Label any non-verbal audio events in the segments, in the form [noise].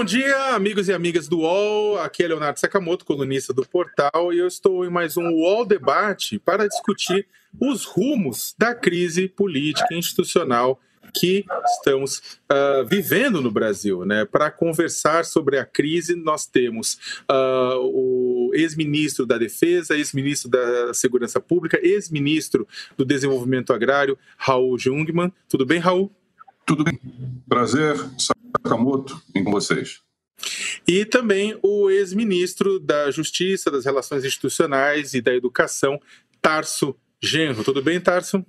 Bom dia, amigos e amigas do UOL. Aqui é Leonardo Sakamoto, colunista do portal, e eu estou em mais um UOL Debate para discutir os rumos da crise política e institucional que estamos uh, vivendo no Brasil. Né? Para conversar sobre a crise, nós temos uh, o ex-ministro da Defesa, ex-ministro da Segurança Pública, ex-ministro do Desenvolvimento Agrário, Raul Jungmann. Tudo bem, Raul? Tudo bem. Prazer, Sakamoto, em com vocês. E também o ex-ministro da Justiça, das Relações Institucionais e da Educação, Tarso Genro. Tudo bem, Tarso?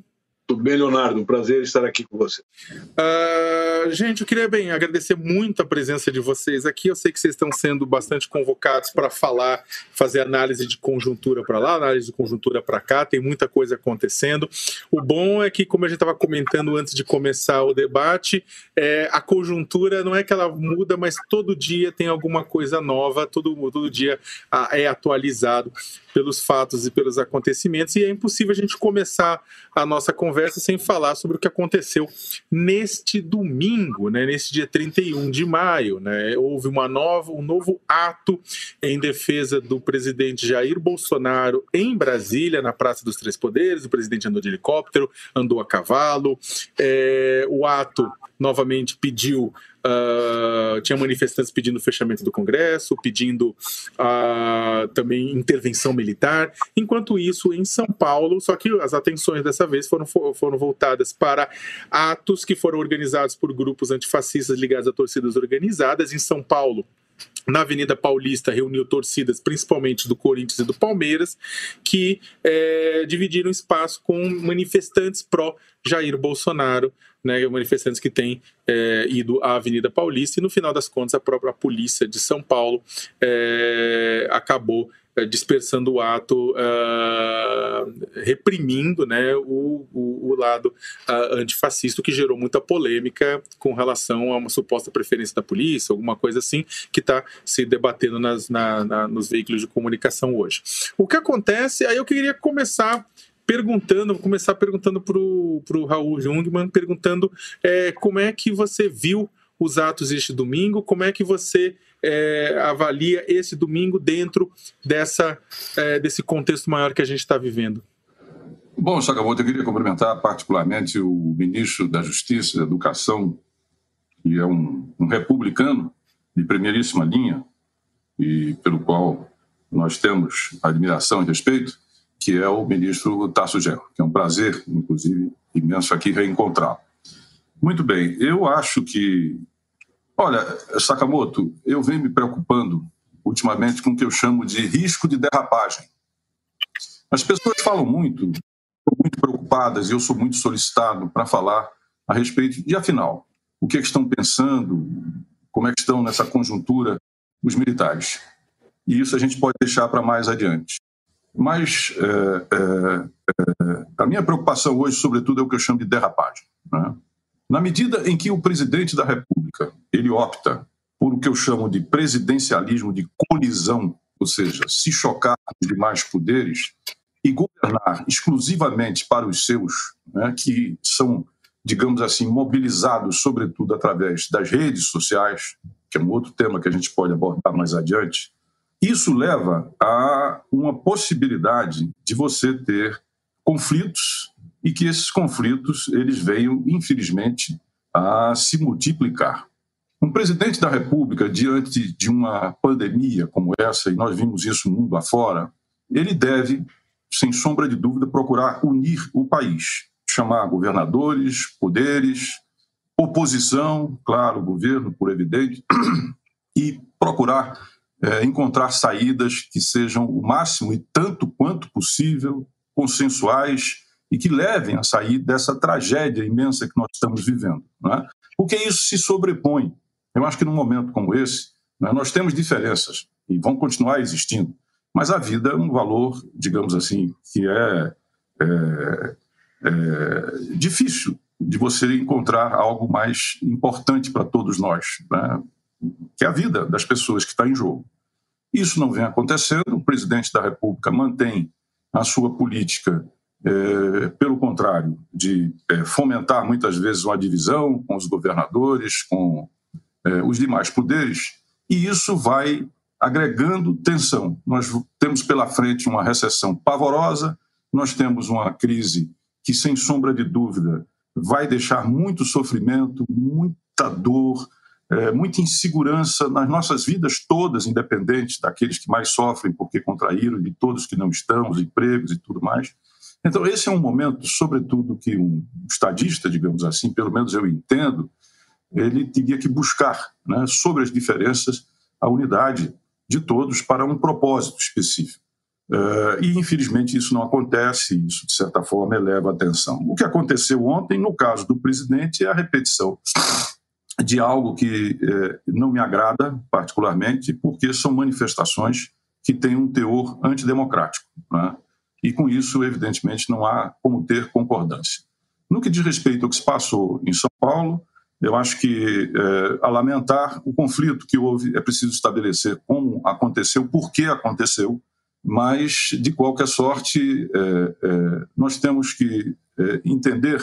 Tudo bem, Leonardo? Um prazer estar aqui com você. Uh, gente, eu queria bem agradecer muito a presença de vocês aqui. Eu sei que vocês estão sendo bastante convocados para falar, fazer análise de conjuntura para lá, análise de conjuntura para cá. Tem muita coisa acontecendo. O bom é que, como a gente estava comentando antes de começar o debate, é, a conjuntura não é que ela muda, mas todo dia tem alguma coisa nova, todo, todo dia ah, é atualizado pelos fatos e pelos acontecimentos, e é impossível a gente começar a nossa conversa sem falar sobre o que aconteceu neste domingo, né, nesse dia 31 de maio. Né, houve uma nova, um novo ato em defesa do presidente Jair Bolsonaro em Brasília, na Praça dos Três Poderes. O presidente andou de helicóptero, andou a cavalo. É, o ato novamente pediu Uh, tinha manifestantes pedindo o fechamento do Congresso, pedindo uh, também intervenção militar. Enquanto isso, em São Paulo, só que as atenções dessa vez foram, foram voltadas para atos que foram organizados por grupos antifascistas ligados a torcidas organizadas. Em São Paulo, na Avenida Paulista reuniu torcidas, principalmente do Corinthians e do Palmeiras, que é, dividiram espaço com manifestantes pró Jair Bolsonaro, né, manifestantes que têm é, ido à Avenida Paulista, e no final das contas a própria polícia de São Paulo é, acabou dispersando o ato, uh, reprimindo né, o, o, o lado uh, antifascista, que gerou muita polêmica com relação a uma suposta preferência da polícia, alguma coisa assim, que está se debatendo nas, na, na, nos veículos de comunicação hoje. O que acontece, aí eu queria começar perguntando, vou começar perguntando para o Raul Jungmann, perguntando é, como é que você viu os atos este domingo, como é que você é, avalia esse domingo dentro dessa, é, desse contexto maior que a gente está vivendo? Bom, Sakamoto, eu queria cumprimentar particularmente o ministro da Justiça da Educação, que é um, um republicano de primeiríssima linha e pelo qual nós temos admiração e respeito, que é o ministro Tasso Genro, que é um prazer, inclusive, imenso aqui reencontrá-lo. Muito bem, eu acho que Olha, Sakamoto, eu venho me preocupando ultimamente com o que eu chamo de risco de derrapagem. As pessoas falam muito, estão muito preocupadas e eu sou muito solicitado para falar a respeito de, afinal, o que, é que estão pensando, como é que estão nessa conjuntura os militares. E isso a gente pode deixar para mais adiante. Mas é, é, a minha preocupação hoje, sobretudo, é o que eu chamo de derrapagem. Né? Na medida em que o presidente da República ele opta por o que eu chamo de presidencialismo de colisão, ou seja, se chocar com os demais poderes e governar exclusivamente para os seus, né, que são, digamos assim, mobilizados sobretudo através das redes sociais, que é um outro tema que a gente pode abordar mais adiante, isso leva a uma possibilidade de você ter conflitos e que esses conflitos eles venham, infelizmente, a se multiplicar. Um presidente da República, diante de uma pandemia como essa, e nós vimos isso mundo afora, ele deve, sem sombra de dúvida, procurar unir o país, chamar governadores, poderes, oposição, claro, governo, por evidente, [clears throat] e procurar é, encontrar saídas que sejam o máximo e tanto quanto possível consensuais e que levem a sair dessa tragédia imensa que nós estamos vivendo. É? Porque isso se sobrepõe. Eu acho que num momento como esse, é? nós temos diferenças e vão continuar existindo, mas a vida é um valor, digamos assim, que é, é, é difícil de você encontrar algo mais importante para todos nós, né? que é a vida das pessoas que está em jogo. Isso não vem acontecendo, o presidente da República mantém a sua política é, pelo contrário, de é, fomentar muitas vezes uma divisão com os governadores, com é, os demais poderes, e isso vai agregando tensão. Nós temos pela frente uma recessão pavorosa, nós temos uma crise que, sem sombra de dúvida, vai deixar muito sofrimento, muita dor, é, muita insegurança nas nossas vidas todas, independente daqueles que mais sofrem porque contraíram, de todos que não estão, os empregos e tudo mais. Então, esse é um momento, sobretudo, que um estadista, digamos assim, pelo menos eu entendo, ele teria que buscar, né, sobre as diferenças, a unidade de todos para um propósito específico. Uh, e, infelizmente, isso não acontece, isso, de certa forma, eleva a atenção. O que aconteceu ontem, no caso do presidente, é a repetição de algo que eh, não me agrada particularmente, porque são manifestações que têm um teor antidemocrático. Né? E, com isso, evidentemente, não há como ter concordância. No que diz respeito ao que se passou em São Paulo, eu acho que, é, a lamentar o conflito que houve, é preciso estabelecer como aconteceu, por que aconteceu, mas, de qualquer sorte, é, é, nós temos que é, entender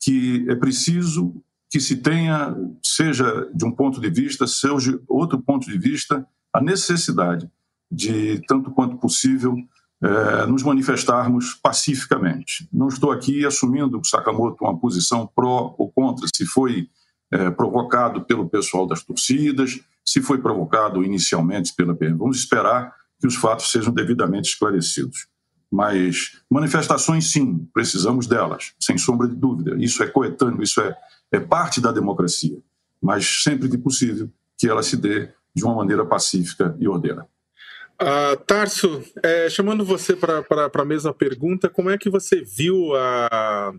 que é preciso que se tenha, seja de um ponto de vista, seja de outro ponto de vista, a necessidade de, tanto quanto possível, é, nos manifestarmos pacificamente. Não estou aqui assumindo, Sakamoto, uma posição pró ou contra, se foi é, provocado pelo pessoal das torcidas, se foi provocado inicialmente pela PM. Vamos esperar que os fatos sejam devidamente esclarecidos. Mas manifestações, sim, precisamos delas, sem sombra de dúvida. Isso é coetâneo, isso é, é parte da democracia. Mas sempre que possível, que ela se dê de uma maneira pacífica e ordeira. Uh, Tarso, é, chamando você para a mesma pergunta, como é que você viu a,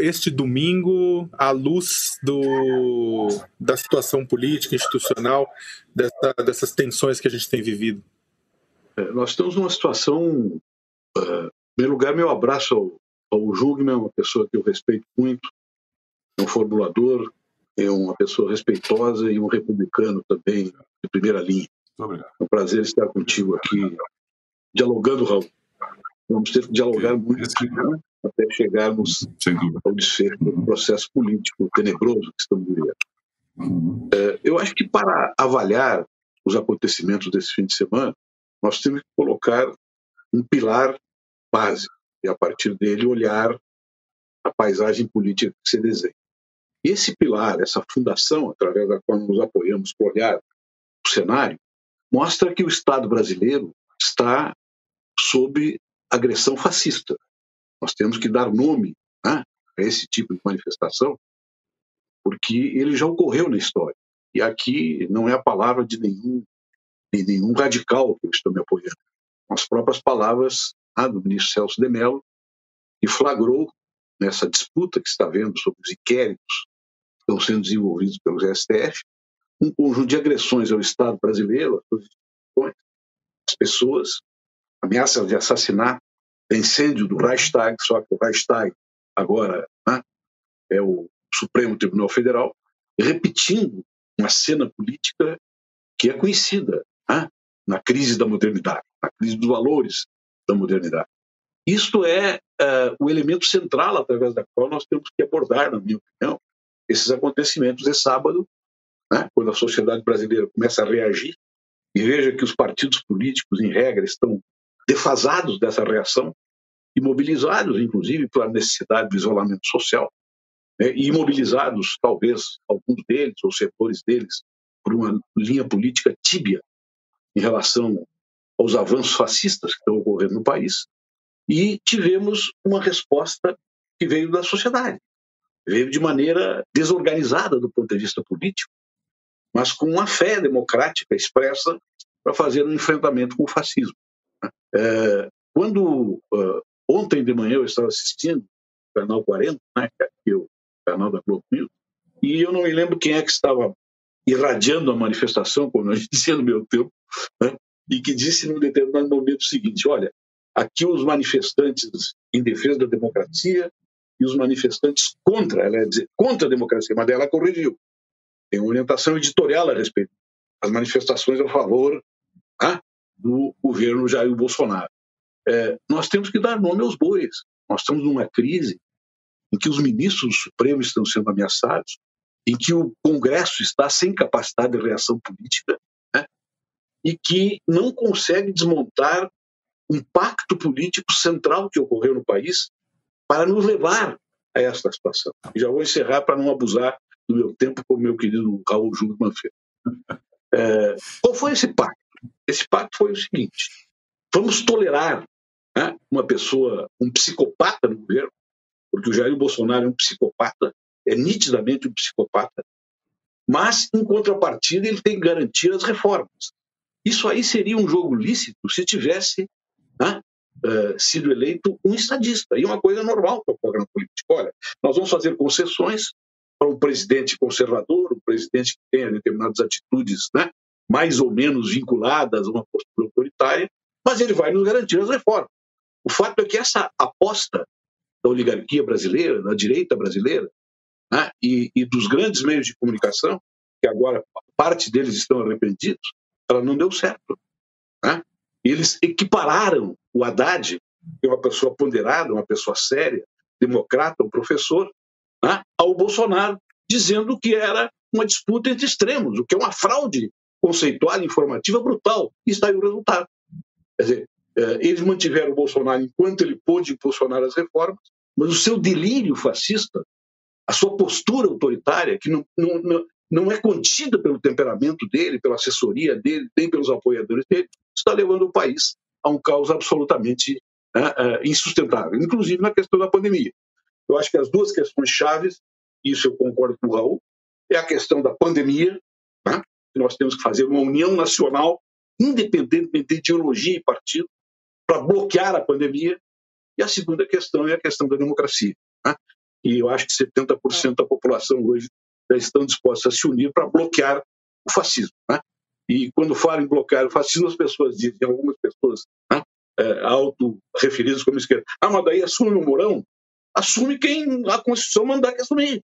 este domingo, à luz do, da situação política, institucional, dessa, dessas tensões que a gente tem vivido? É, nós estamos numa situação. Uh, em primeiro lugar, meu abraço ao, ao Jugman, uma pessoa que eu respeito muito, é um formulador, é uma pessoa respeitosa e um republicano também de primeira linha. É um prazer estar contigo aqui, dialogando, Raul. Vamos ter que dialogar muito. Né? até chegarmos ao desfecho do processo político tenebroso que estamos vivendo. Uhum. É, eu acho que para avaliar os acontecimentos desse fim de semana, nós temos que colocar um pilar básico e, a partir dele, olhar a paisagem política que se desenha. E esse pilar, essa fundação, através da qual nos apoiamos para olhar o cenário, mostra que o Estado brasileiro está sob agressão fascista. Nós temos que dar nome né, a esse tipo de manifestação, porque ele já ocorreu na história. E aqui não é a palavra de nenhum, de nenhum radical que eu estou me apoiando. As próprias palavras né, do ministro Celso de Mello, que flagrou nessa disputa que está vendo sobre os inquéritos que estão sendo desenvolvidos pelos STF, um conjunto de agressões ao Estado brasileiro, às pessoas, ameaças de assassinato, incêndio do Reichstag, só que o Reichstag agora né, é o Supremo Tribunal Federal, repetindo uma cena política que é conhecida né, na crise da modernidade, na crise dos valores da modernidade. Isto é uh, o elemento central através da qual nós temos que abordar, na minha opinião, esses acontecimentos de sábado, né, quando a sociedade brasileira começa a reagir e veja que os partidos políticos, em regra, estão defasados dessa reação, imobilizados, inclusive, pela necessidade do isolamento social, né, e imobilizados, talvez, alguns deles, ou setores deles, por uma linha política tíbia em relação aos avanços fascistas que estão ocorrendo no país, e tivemos uma resposta que veio da sociedade. Veio de maneira desorganizada do ponto de vista político, mas com uma fé democrática expressa para fazer um enfrentamento com o fascismo. É, quando uh, ontem de manhã eu estava assistindo o canal 40, né, que é o canal da Globo News, e eu não me lembro quem é que estava irradiando a manifestação, como gente dizia no meu tempo, né, e que disse num determinado momento o seguinte: olha, aqui os manifestantes em defesa da democracia e os manifestantes contra, ela ia dizer, contra a democracia, mas ela corrigiu. Tem uma orientação editorial a respeito. As manifestações a favor ah, do governo Jair Bolsonaro. É, nós temos que dar nome aos bois. Nós estamos numa crise em que os ministros do Supremo estão sendo ameaçados, em que o Congresso está sem capacidade de reação política e que não consegue desmontar um pacto político central que ocorreu no país para nos levar a esta situação. Já vou encerrar para não abusar do meu tempo, como meu querido Raul Júlio Manfredo. [laughs] É, qual foi esse pacto? Esse pacto foi o seguinte: vamos tolerar né, uma pessoa, um psicopata no governo, porque o Jair Bolsonaro é um psicopata, é nitidamente um psicopata, mas, em contrapartida, ele tem que garantir as reformas. Isso aí seria um jogo lícito se tivesse né, uh, sido eleito um estadista. E uma coisa normal para o programa político. Olha, nós vamos fazer concessões para um presidente conservador, um presidente que tenha determinadas atitudes né, mais ou menos vinculadas a uma postura autoritária, mas ele vai nos garantir as reformas. O fato é que essa aposta da oligarquia brasileira, da direita brasileira, né, e, e, dos grandes meios de comunicação, que agora parte deles estão arrependidos, ela não deu certo. Né? Eles equipararam o Haddad, que é uma pessoa ponderada, uma pessoa séria, democrata, um professor, né, ao Bolsonaro, dizendo que era uma disputa entre extremos, o que é uma fraude conceitual informativa brutal. E está aí o resultado. Quer dizer, eh, eles mantiveram o Bolsonaro enquanto ele pôde impulsionar as reformas, mas o seu delírio fascista, a sua postura autoritária, que não, não, não é contida pelo temperamento dele, pela assessoria dele, nem pelos apoiadores dele, está levando o país a um caos absolutamente uh, uh, insustentável, inclusive na questão da pandemia. Eu acho que as duas questões chaves, isso eu concordo com o Raul, é a questão da pandemia, né? nós temos que fazer uma união nacional, independentemente de ideologia e partido, para bloquear a pandemia. E a segunda questão é a questão da democracia. Né? E eu acho que 70% da população hoje já estão dispostos a se unir para bloquear o fascismo. Né? E quando falam em bloquear o fascismo, as pessoas dizem, algumas pessoas né, é, auto-referidas como esquerda, ah, mas daí assume o Mourão? Assume quem a Constituição mandar que assumir.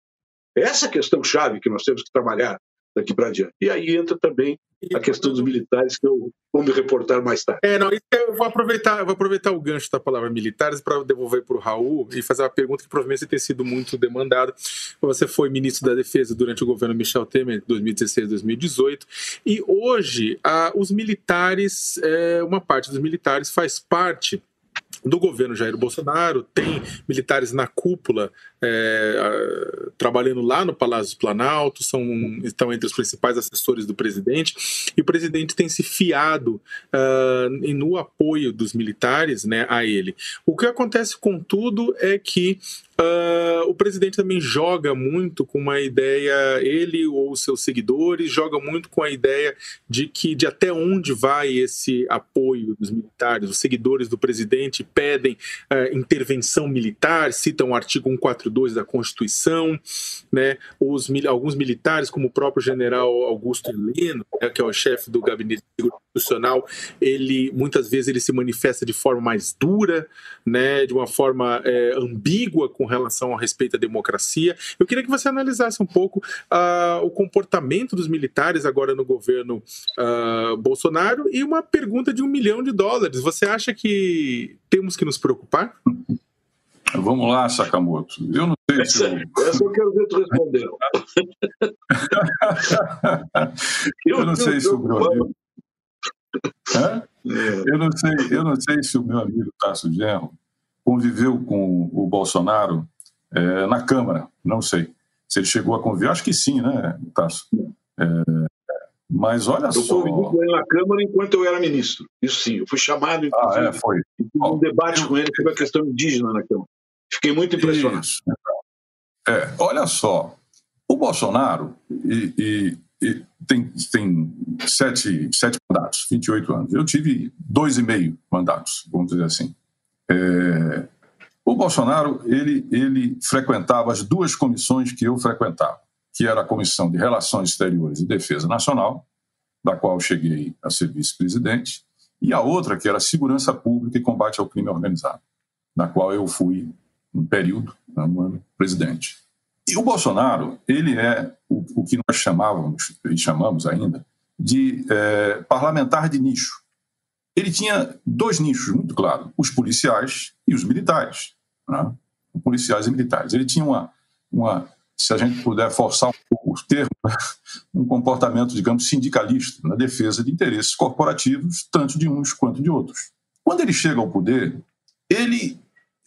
Essa é a questão chave que nós temos que trabalhar daqui para diante. E aí entra também a questão dos militares, que eu vou me reportar mais tarde. É, não, eu vou aproveitar, eu vou aproveitar o gancho da palavra militares para devolver para o Raul e fazer uma pergunta que provavelmente tem sido muito demandada. Você foi ministro da Defesa durante o governo Michel Temer, 2016-2018, e hoje a, os militares, é, uma parte dos militares faz parte do governo Jair Bolsonaro, tem militares na cúpula é, trabalhando lá no Palácio Planalto, são, estão entre os principais assessores do presidente, e o presidente tem se fiado uh, no apoio dos militares né, a ele. O que acontece, contudo, é que Uh, o presidente também joga muito com uma ideia, ele ou seus seguidores, joga muito com a ideia de que de até onde vai esse apoio dos militares. Os seguidores do presidente pedem uh, intervenção militar, citam o artigo 142 da Constituição, né? Os, alguns militares, como o próprio general Augusto Heleno, né, que é o chefe do gabinete institucional, ele muitas vezes ele se manifesta de forma mais dura, né? De uma forma é, ambígua com relação a respeito à democracia. Eu queria que você analisasse um pouco uh, o comportamento dos militares agora no governo uh, Bolsonaro e uma pergunta de um milhão de dólares. Você acha que temos que nos preocupar? Vamos lá, Sakamoto. Eu não sei se. Eu... Essa eu quero ver tu responder. [laughs] eu não sei se o meu amigo. Eu não sei, eu não sei se o meu amigo Tasso Genro conviveu com o Bolsonaro é, na Câmara, não sei. Se ele chegou a conviver, acho que sim, né, Tasso? É, mas olha eu só. Eu convivi com ele na Câmara enquanto eu era ministro. Isso sim, eu fui chamado, inclusive, ah, é, foi. um debate com ele sobre a questão indígena na Câmara. Fiquei muito impressionado. É, olha só, o Bolsonaro e, e, e tem, tem sete, sete mandatos, 28 anos. Eu tive dois e meio mandatos, vamos dizer assim. É, o Bolsonaro ele, ele frequentava as duas comissões que eu frequentava, que era a Comissão de Relações Exteriores e Defesa Nacional, da qual cheguei a ser vice-presidente, e a outra que era Segurança Pública e Combate ao Crime Organizado, da qual eu fui um período, né, um ano, presidente. E o Bolsonaro, ele é o, o que nós chamávamos, e chamamos ainda, de é, parlamentar de nicho. Ele tinha dois nichos muito claros, os policiais e os militares. Né? Policiais e militares. Ele tinha uma, uma se a gente puder forçar um pouco o termo, [laughs] um comportamento, digamos, sindicalista, na defesa de interesses corporativos, tanto de uns quanto de outros. Quando ele chega ao poder, ele.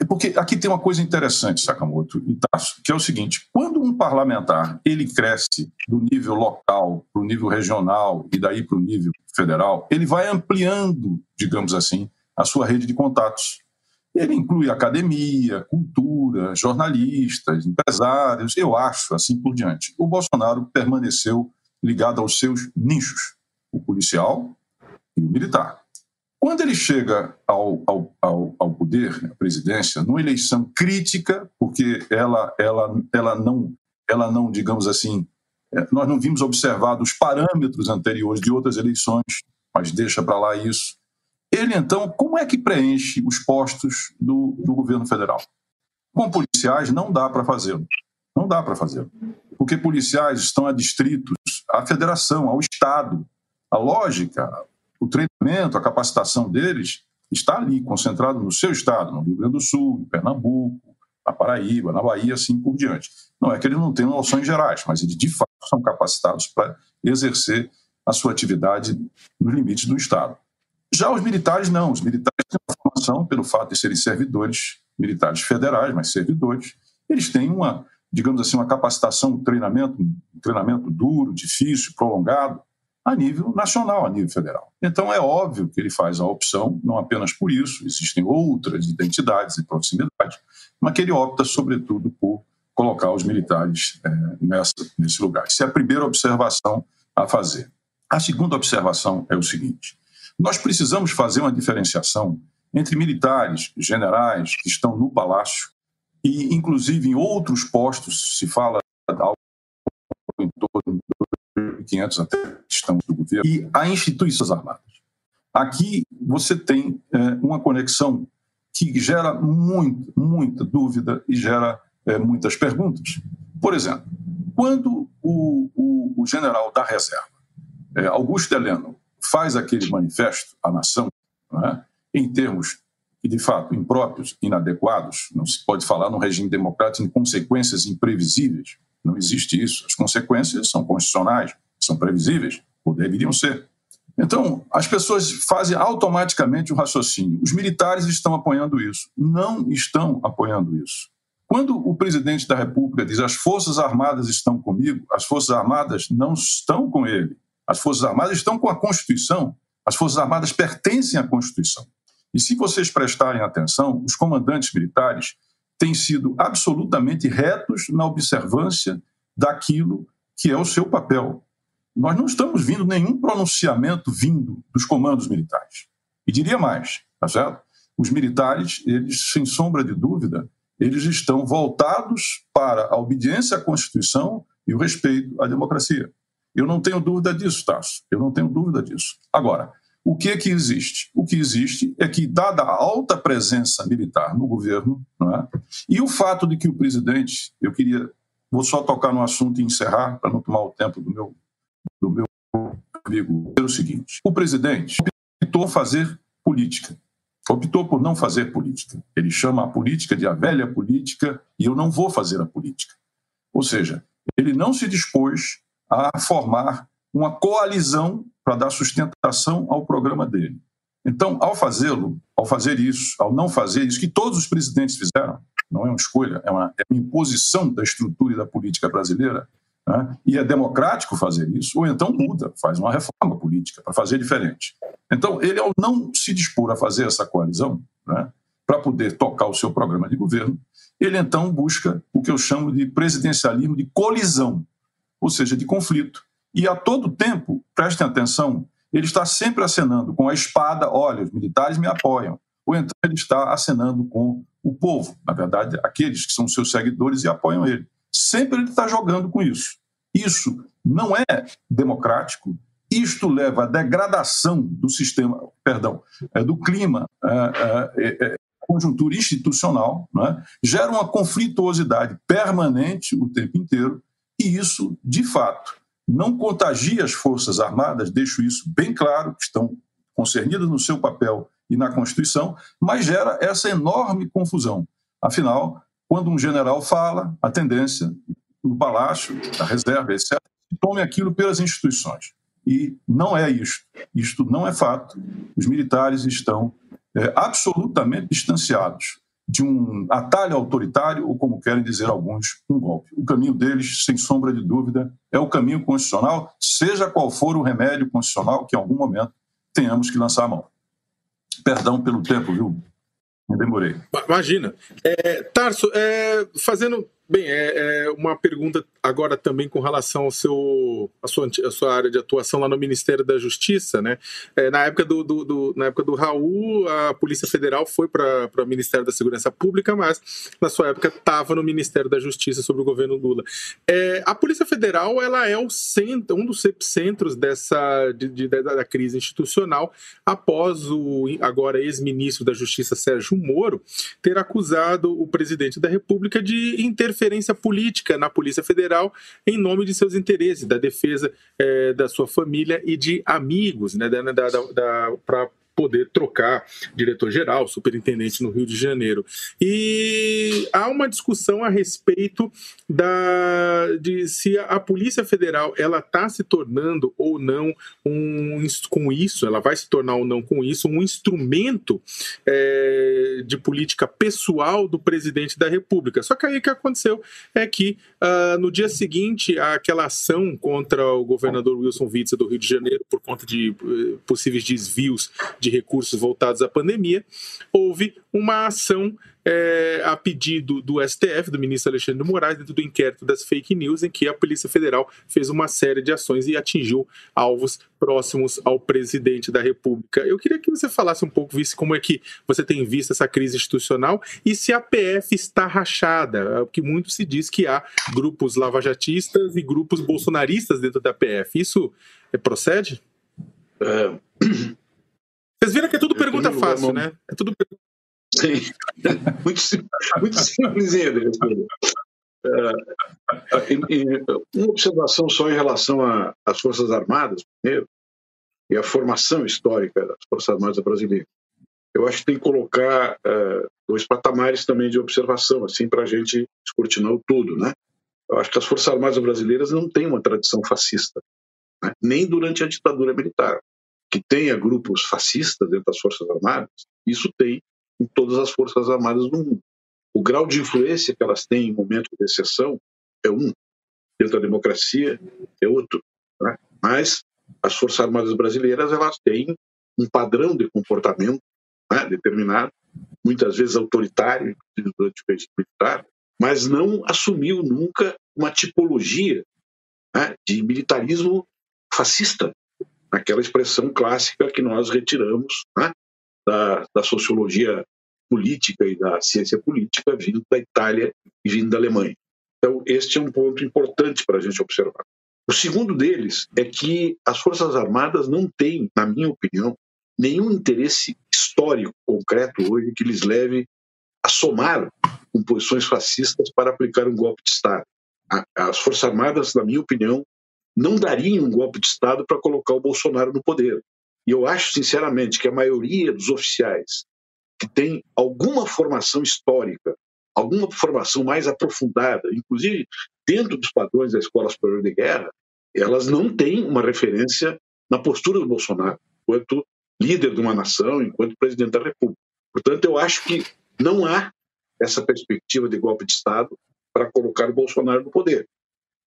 Porque aqui tem uma coisa interessante, Sakamoto e Tasso, que é o seguinte: quando um parlamentar ele cresce do nível local para o nível regional e daí para o nível federal, ele vai ampliando, digamos assim, a sua rede de contatos. Ele inclui academia, cultura, jornalistas, empresários, eu acho, assim por diante. O Bolsonaro permaneceu ligado aos seus nichos, o policial e o militar. Quando ele chega ao, ao, ao, ao poder, à presidência, numa eleição crítica, porque ela, ela, ela, não, ela não, digamos assim, é, nós não vimos observar os parâmetros anteriores de outras eleições, mas deixa para lá isso. Ele, então, como é que preenche os postos do, do governo federal? Com policiais não dá para fazê-lo. Não dá para fazê-lo. Porque policiais estão adstritos à federação, ao Estado. A lógica, o treinamento, a capacitação deles está ali, concentrado no seu Estado, no Rio Grande do Sul, em Pernambuco, na Paraíba, na Bahia, assim por diante. Não é que eles não tenham noções gerais, mas eles de fato são capacitados para exercer a sua atividade nos limites do Estado. Já os militares, não. Os militares têm uma formação, pelo fato de serem servidores, militares federais, mas servidores, eles têm uma, digamos assim, uma capacitação, um treinamento, um treinamento duro, difícil, prolongado, a nível nacional, a nível federal. Então é óbvio que ele faz a opção, não apenas por isso, existem outras identidades e proximidades, mas que ele opta, sobretudo, por colocar os militares é, nessa, nesse lugar. Essa é a primeira observação a fazer. A segunda observação é o seguinte: nós precisamos fazer uma diferenciação entre militares, generais que estão no palácio e, inclusive, em outros postos, se fala em torno de 1.500 até estão do governo, e a instituições armadas. Aqui você tem é, uma conexão que gera muito, muita dúvida e gera é, muitas perguntas. Por exemplo, quando o, o, o general da reserva, é, Augusto Heleno, faz aquele manifesto à nação, é? em termos que, de fato, impróprios, inadequados, não se pode falar num regime democrático em consequências imprevisíveis. Não existe isso. As consequências são constitucionais, são previsíveis, ou deveriam ser. Então, as pessoas fazem automaticamente o raciocínio. Os militares estão apoiando isso. Não estão apoiando isso. Quando o presidente da República diz as Forças Armadas estão comigo, as Forças Armadas não estão com ele. As Forças Armadas estão com a Constituição. As Forças Armadas pertencem à Constituição. E se vocês prestarem atenção, os comandantes militares têm sido absolutamente retos na observância daquilo que é o seu papel. Nós não estamos vendo nenhum pronunciamento vindo dos comandos militares. E diria mais, tá certo? Os militares, eles, sem sombra de dúvida, eles estão voltados para a obediência à Constituição e o respeito à democracia. Eu não tenho dúvida disso, Tasso. Eu não tenho dúvida disso. Agora, o que é que existe? O que existe é que, dada a alta presença militar no governo, é? e o fato de que o presidente, eu queria, vou só tocar no assunto e encerrar, para não tomar o tempo do meu, do meu amigo, é o seguinte: o presidente optou fazer política, optou por não fazer política. Ele chama a política de a velha política e eu não vou fazer a política. Ou seja, ele não se dispôs a formar uma coalizão para dar sustentação ao programa dele. Então, ao fazê-lo, ao fazer isso, ao não fazer isso, que todos os presidentes fizeram, não é uma escolha, é uma, é uma imposição da estrutura e da política brasileira, né? e é democrático fazer isso, ou então muda, faz uma reforma política para fazer diferente. Então, ele, ao não se dispor a fazer essa coalizão, né, para poder tocar o seu programa de governo, ele então busca o que eu chamo de presidencialismo de colisão, ou seja, de conflito. E a todo tempo, prestem atenção, ele está sempre acenando com a espada: olha, os militares me apoiam. Ou então ele está acenando com o povo, na verdade, aqueles que são seus seguidores e apoiam ele. Sempre ele está jogando com isso. Isso não é democrático. Isto leva à degradação do sistema, perdão, é, do clima, é, é, é, conjuntura institucional, é? gera uma conflituosidade permanente o tempo inteiro e isso, de fato, não contagia as Forças Armadas, deixo isso bem claro, que estão concernidas no seu papel e na Constituição, mas gera essa enorme confusão. Afinal, quando um general fala, a tendência, no palácio, na reserva, etc., tome aquilo pelas instituições. E não é isto. Isto não é fato. Os militares estão é, absolutamente distanciados de um atalho autoritário, ou como querem dizer alguns, um golpe. O caminho deles, sem sombra de dúvida, é o caminho constitucional, seja qual for o remédio constitucional que em algum momento tenhamos que lançar a mão. Perdão pelo tempo, viu? Me demorei. Imagina. É, Tarso, é, fazendo Bem, é, é, uma pergunta agora também com relação ao seu, a sua, sua área de atuação lá no Ministério da Justiça, né? É, na, época do, do, do, na época do Raul, a Polícia Federal foi para o Ministério da Segurança Pública, mas na sua época estava no Ministério da Justiça sobre o governo Lula. É, a Polícia Federal ela é o centro, um dos centros dessa de, de, da, da crise institucional após o agora ex-ministro da Justiça Sérgio Moro ter acusado o presidente da República de interferir interferência política na Polícia Federal em nome de seus interesses, da defesa é, da sua família e de amigos, né, da, da, da para poder trocar diretor-geral, superintendente no Rio de Janeiro. E há uma discussão a respeito da, de se a Polícia Federal ela está se tornando ou não um, com isso, ela vai se tornar ou não com isso um instrumento é, de política pessoal do presidente da República. Só que aí o que aconteceu é que uh, no dia seguinte aquela ação contra o governador Wilson Witzel do Rio de Janeiro por conta de uh, possíveis desvios de de recursos voltados à pandemia, houve uma ação é, a pedido do STF, do ministro Alexandre de Moraes, dentro do inquérito das fake news, em que a Polícia Federal fez uma série de ações e atingiu alvos próximos ao presidente da República. Eu queria que você falasse um pouco, visse como é que você tem visto essa crise institucional e se a PF está rachada, porque muito se diz que há grupos lavajatistas e grupos bolsonaristas dentro da PF. Isso é, procede? É... Vocês viram que é tudo pergunta fácil, né? É tudo. [laughs] Sim, muito, muito simplesinha de responder. uma observação só em relação às Forças Armadas, primeiro, e a formação histórica das Forças Armadas brasileiras. Eu acho que tem que colocar uh, dois patamares também de observação, assim, para a gente descortinar o tudo, né? Eu acho que as Forças Armadas brasileiras não têm uma tradição fascista, né? nem durante a ditadura militar que tenha grupos fascistas dentro das Forças Armadas, isso tem em todas as Forças Armadas do mundo. O grau de influência que elas têm em momento de exceção é um, dentro da democracia é outro. Né? Mas as Forças Armadas brasileiras elas têm um padrão de comportamento né, determinado, muitas vezes autoritário, durante o regime militar, mas não assumiu nunca uma tipologia né, de militarismo fascista, aquela expressão clássica que nós retiramos né, da, da, sociologia política e da ciência política vindo da Itália e vindo da Alemanha. Então, este é um ponto importante para a gente observar. O segundo deles é que as Forças Armadas não têm, na minha opinião, nenhum interesse histórico concreto hoje que lhes leve a somar com posições fascistas para aplicar um golpe de Estado. As Forças Armadas, na minha opinião, não daria um golpe de Estado para colocar o Bolsonaro no poder. E eu acho, sinceramente, que a maioria dos oficiais que tem alguma formação histórica, alguma formação mais aprofundada, inclusive dentro dos padrões da Escola Superior de Guerra, elas não têm uma referência na postura do Bolsonaro, enquanto líder de uma nação, enquanto presidente da República. Portanto, eu acho que não há essa perspectiva de golpe de Estado para colocar o Bolsonaro no poder.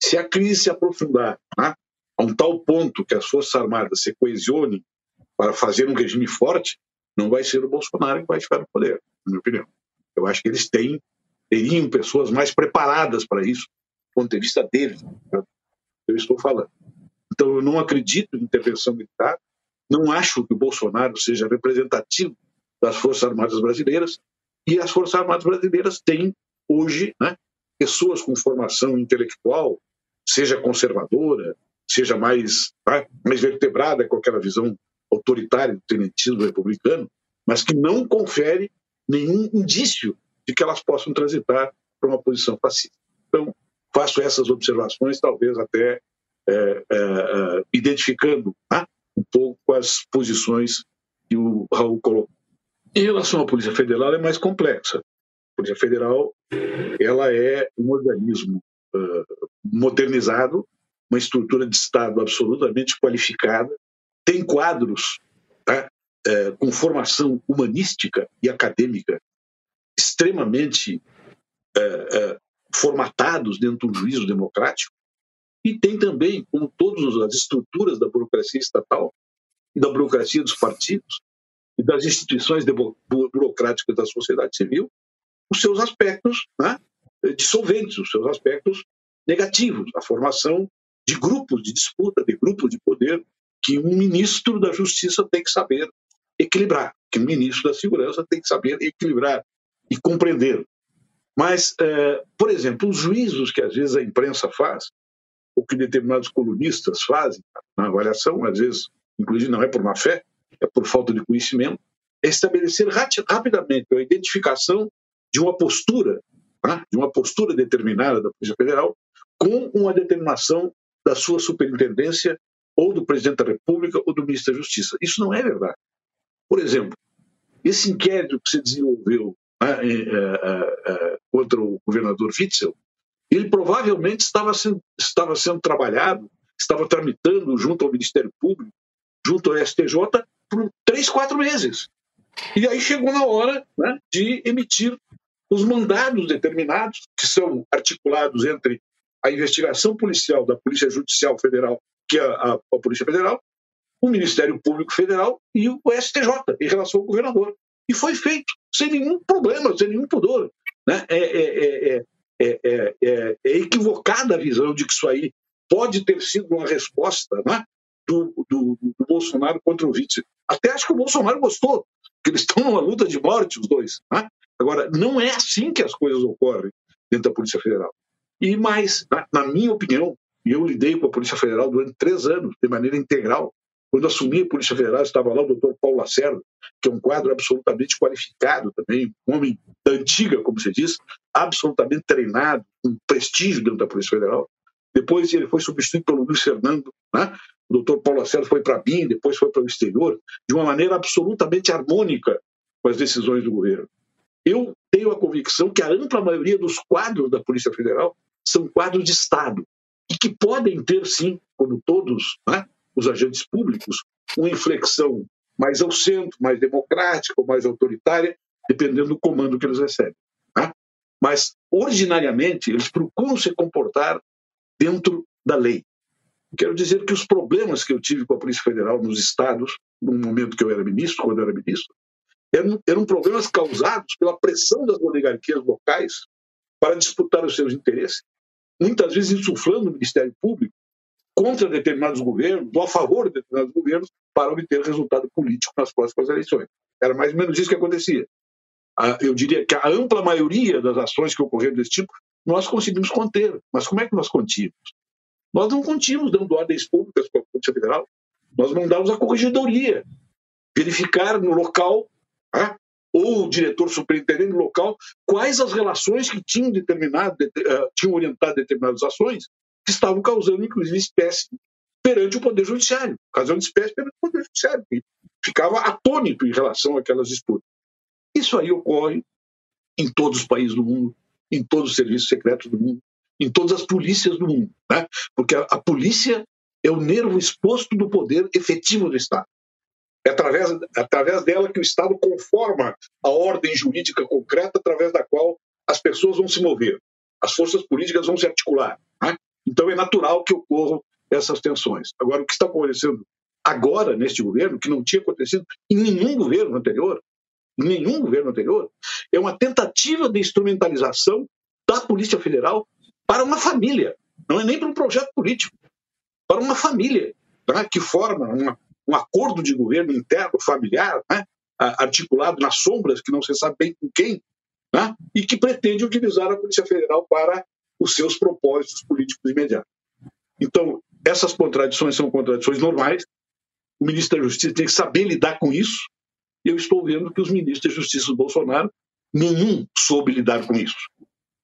Se a crise se aprofundar né, a um tal ponto que as Forças Armadas se coesionem para fazer um regime forte, não vai ser o Bolsonaro que vai ficar no poder, na minha opinião. Eu acho que eles têm, teriam pessoas mais preparadas para isso, do ponto de vista deles. Né, eu estou falando. Então, eu não acredito em intervenção militar, não acho que o Bolsonaro seja representativo das Forças Armadas brasileiras, e as Forças Armadas brasileiras têm hoje né, pessoas com formação intelectual seja conservadora, seja mais, tá, mais vertebrada com aquela visão autoritária do tenentismo republicano, mas que não confere nenhum indício de que elas possam transitar para uma posição fascista. Então, faço essas observações, talvez até é, é, é, identificando tá, um pouco as posições que o Raul colocou. Em relação à Polícia Federal, é mais complexa. A Polícia Federal ela é um organismo modernizado, uma estrutura de Estado absolutamente qualificada, tem quadros tá, uh, com formação humanística e acadêmica extremamente uh, formatados dentro do juízo democrático, e tem também, como todas as estruturas da burocracia estatal e da burocracia dos partidos e das instituições burocráticas da sociedade civil, os seus aspectos né, dissolventes, os seus aspectos negativos, a formação de grupos de disputa, de grupos de poder, que um ministro da Justiça tem que saber equilibrar, que um ministro da Segurança tem que saber equilibrar e compreender. Mas, é, por exemplo, os juízos que às vezes a imprensa faz, ou que determinados colunistas fazem na avaliação, às vezes, inclusive não é por má fé, é por falta de conhecimento, é estabelecer rapidamente a identificação de uma postura, tá? de uma postura determinada da Polícia Federal, com uma determinação da sua superintendência ou do presidente da República ou do ministro da Justiça. Isso não é verdade. Por exemplo, esse inquérito que se desenvolveu né, é, é, contra o governador Witzel, ele provavelmente estava sendo, estava sendo trabalhado, estava tramitando junto ao Ministério Público, junto ao STJ, por três, quatro meses. E aí chegou na hora né, de emitir os mandados determinados, que são articulados entre a investigação policial da Polícia Judicial Federal, que é a, a Polícia Federal, o Ministério Público Federal e o STJ, em relação ao governador. E foi feito, sem nenhum problema, sem nenhum pudor. Né? É, é, é, é, é, é, é, equivocada a visão de que isso aí pode ter sido uma resposta né, do, do, do, Bolsonaro contra o Witzel. Até acho que o Bolsonaro gostou, eles estão numa luta de morte, os dois. Né? Agora, não é assim que as coisas ocorrem dentro da Polícia Federal. E mais, na, na minha opinião, e eu lidei com a Polícia Federal durante três anos, de maneira integral, quando assumi a Polícia Federal, estava lá o doutor Paulo Lacerda, que é um quadro absolutamente qualificado também, um homem da antiga, como se diz, absolutamente treinado, com prestígio dentro da Polícia Federal. Depois ele foi substituído pelo Luiz Fernando, né? O doutor Paulo Lacerda foi para BIM, depois foi para o exterior, de uma maneira absolutamente harmônica com as decisões do governo. Eu tenho a convicção que a ampla maioria dos quadros da Polícia Federal são quadros de Estado, e que podem ter, sim, como todos, né? os agentes públicos, uma inflexão mais ao centro, mais democrática ou mais autoritária, dependendo do comando que eles recebem. Tá? Mas, ordinariamente, eles procuram se comportar dentro da lei. Quero dizer que os problemas que eu tive com a Polícia Federal nos estados, no momento que eu era ministro, quando eu era ministro, eram, eram problemas causados pela pressão das oligarquias locais para disputar os seus interesses, muitas vezes insuflando o Ministério Público contra determinados governos ou a favor de determinados governos para obter resultado político nas próximas eleições. Era mais ou menos isso que acontecia. Eu diria que a ampla maioria das ações que ocorreram desse tipo nós conseguimos conter. Mas como é que nós contínhamos? Nós não contínhamos dando ordens públicas para a Polícia Federal. Nós mandávamos a corregedoria verificar no local, né, ou o diretor superintendente local, quais as relações que tinham, determinado, uh, tinham orientado determinadas ações que estavam causando, inclusive, espécie perante o Poder Judiciário, causando espécie perante o Poder Judiciário, que ficava atônito em relação àquelas disputas. Isso aí ocorre em todos os países do mundo, em todos os serviços secretos do mundo, em todas as polícias do mundo, né? porque a, a polícia é o nervo exposto do poder efetivo do Estado. É através, através dela que o Estado conforma a ordem jurídica concreta através da qual as pessoas vão se mover, as forças políticas vão se articular. Né? Então é natural que ocorram essas tensões. Agora, o que está acontecendo agora neste governo, que não tinha acontecido em nenhum governo anterior, em nenhum governo anterior, é uma tentativa de instrumentalização da Polícia Federal para uma família. Não é nem para um projeto político, para uma família né, que forma uma, um acordo de governo interno, familiar, né, articulado nas sombras, que não se sabe bem com quem, né, e que pretende utilizar a Polícia Federal para os seus propósitos políticos imediatos. Então, essas contradições são contradições normais. O ministro da Justiça tem que saber lidar com isso. Eu estou vendo que os ministros da Justiça do Bolsonaro, nenhum soube lidar com isso.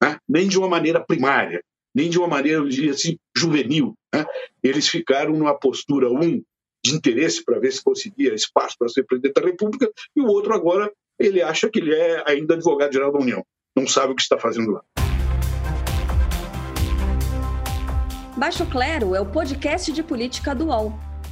Né? Nem de uma maneira primária, nem de uma maneira, eu diria assim, juvenil. Né? Eles ficaram numa postura, um, de interesse para ver se conseguia espaço para ser presidente da República, e o outro agora, ele acha que ele é ainda advogado-geral da União. Não sabe o que está fazendo lá. Baixo Clero é o podcast de política do UOL.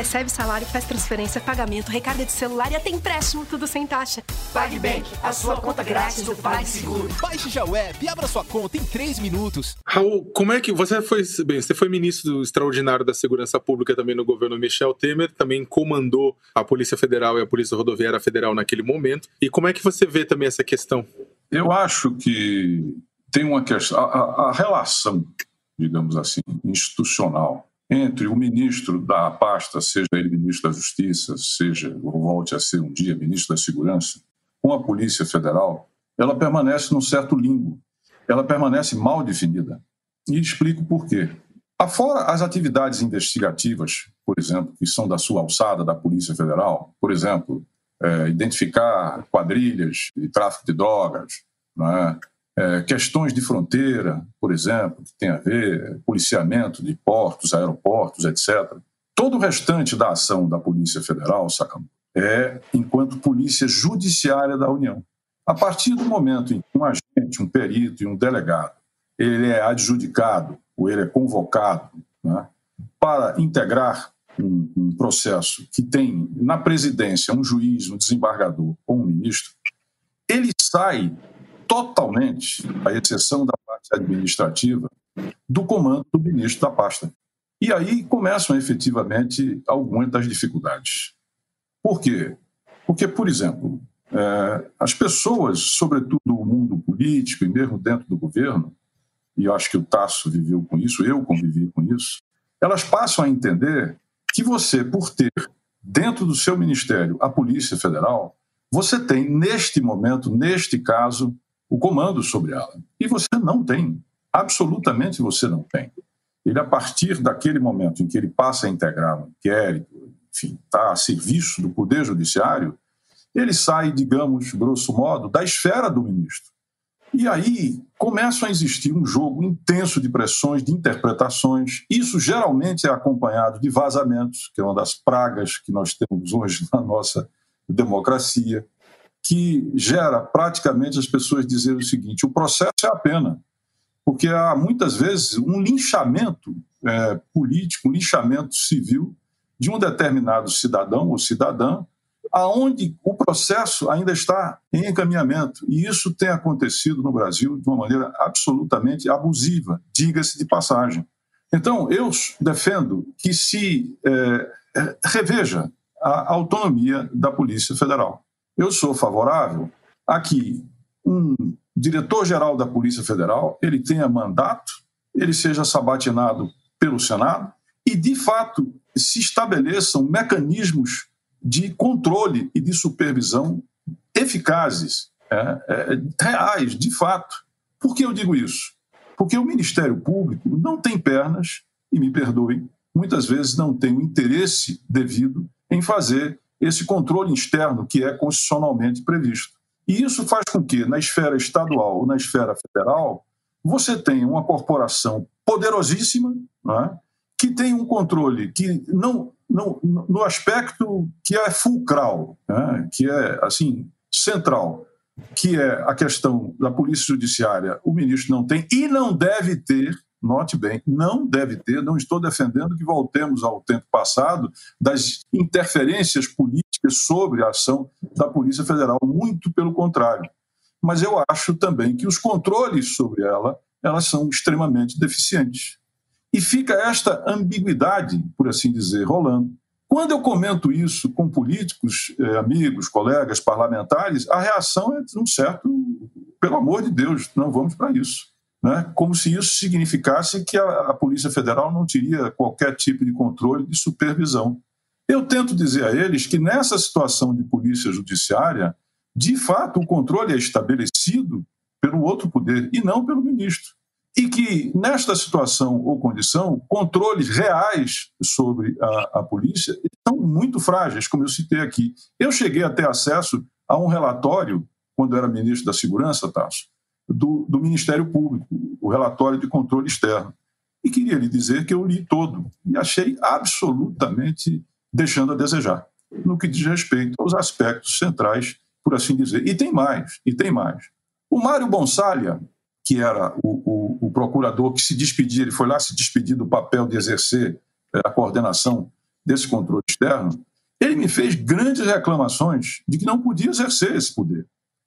Recebe salário, faz transferência, pagamento, recarga de celular e até empréstimo, tudo sem taxa. PagBank, a sua conta grátis do PagSeguro. Baixe já o app e abra sua conta em 3 minutos. Raul, como é que você foi, bem, você foi ministro extraordinário da Segurança Pública também no governo Michel Temer, também comandou a Polícia Federal e a Polícia Rodoviária Federal naquele momento. E como é que você vê também essa questão? Eu acho que tem uma questão, a, a relação, digamos assim, institucional entre o ministro da pasta, seja ele ministro da Justiça, seja ou volte a ser um dia ministro da Segurança, com a Polícia Federal, ela permanece num certo limbo. Ela permanece mal definida. E explico por quê. Afora as atividades investigativas, por exemplo, que são da sua alçada da Polícia Federal, por exemplo, é, identificar quadrilhas de tráfico de drogas, é? É, questões de fronteira, por exemplo, que tem a ver policiamento de portos, aeroportos, etc. Todo o restante da ação da Polícia Federal, Sacam, é enquanto polícia judiciária da União. A partir do momento em que um agente, um perito e um delegado ele é adjudicado ou ele é convocado né, para integrar um, um, processo que tem na presidência um juiz, um desembargador ou um ministro, ele sai totalmente, à exceção da parte administrativa, do comando do ministro da pasta. E aí começam efetivamente algumas das dificuldades. Por quê? Porque, por exemplo, é, as pessoas, sobretudo o mundo político e mesmo dentro do governo, e eu acho que o Tasso viveu com isso, eu convivi com isso, elas passam a entender que você, por ter dentro do seu ministério a Polícia Federal, você tem, neste momento, neste caso, o comando sobre ela. E você não tem, absolutamente você não tem. Ele, a partir daquele momento em que ele passa a integrar um inquérito, enfim, está a serviço do Poder Judiciário, ele sai, digamos, grosso modo, da esfera do ministro. E aí começa a existir um jogo intenso de pressões, de interpretações. Isso geralmente é acompanhado de vazamentos, que é uma das pragas que nós temos hoje na nossa democracia que gera praticamente as pessoas dizerem o seguinte: o processo é a pena. Porque há muitas vezes um linchamento é, político, um linchamento civil de um determinado cidadão ou cidadã, aonde o processo ainda está em encaminhamento. E isso tem acontecido no Brasil de uma maneira absolutamente abusiva, diga-se de passagem. Então, eu defendo que se é, reveja a autonomia da Polícia Federal. Eu sou favorável a que um diretor-geral da Polícia Federal ele tenha mandato, ele seja sabatinado pelo Senado e, de fato, se estabeleçam mecanismos de controle e de supervisão eficazes, é, é, reais, de fato. Por que eu digo isso? Porque o Ministério Público não tem pernas, e me perdoem, muitas vezes não tem o interesse devido em fazer esse controle externo que é constitucionalmente previsto. E isso faz com que, na esfera estadual ou na esfera federal, você tenha uma corporação poderosíssima, é? que tem um controle que não, não no aspecto que é fulcral, é? que é assim central, que é a questão da polícia judiciária, o ministro não tem e não deve ter note bem, não deve ter, não estou defendendo que voltemos ao tempo passado das interferências políticas sobre a ação da Polícia Federal, muito pelo contrário. Mas eu acho também que os controles sobre ela, elas são extremamente deficientes. E fica esta ambiguidade, por assim dizer, rolando. Quando eu comento isso com políticos, eh, amigos, colegas, parlamentares, a reação é de um certo, pelo amor de Deus, não vamos para isso né, como se isso significasse que a, a, Polícia Federal não teria qualquer tipo de controle de supervisão. Eu tento dizer a eles que nessa situação de polícia judiciária, de fato, o controle é estabelecido pelo outro poder e não pelo ministro. e que, nesta situação ou condição, controles reais sobre a, a polícia são muito frágeis, como eu citei aqui. Eu cheguei a ter acesso a um relatório, quando era ministro da Segurança, Tasso, do, do Ministério Público, o relatório de controle externo. E queria lhe dizer que eu li todo e achei absolutamente deixando a desejar, no que diz respeito aos aspectos centrais, por assim dizer. E tem mais, e tem mais. O Mário Bonsalha, que era o, o, o, procurador que se despedia, ele foi lá se despedir do papel de exercer é, a coordenação desse controle externo, ele me fez grandes reclamações de que não podia exercer esse poder.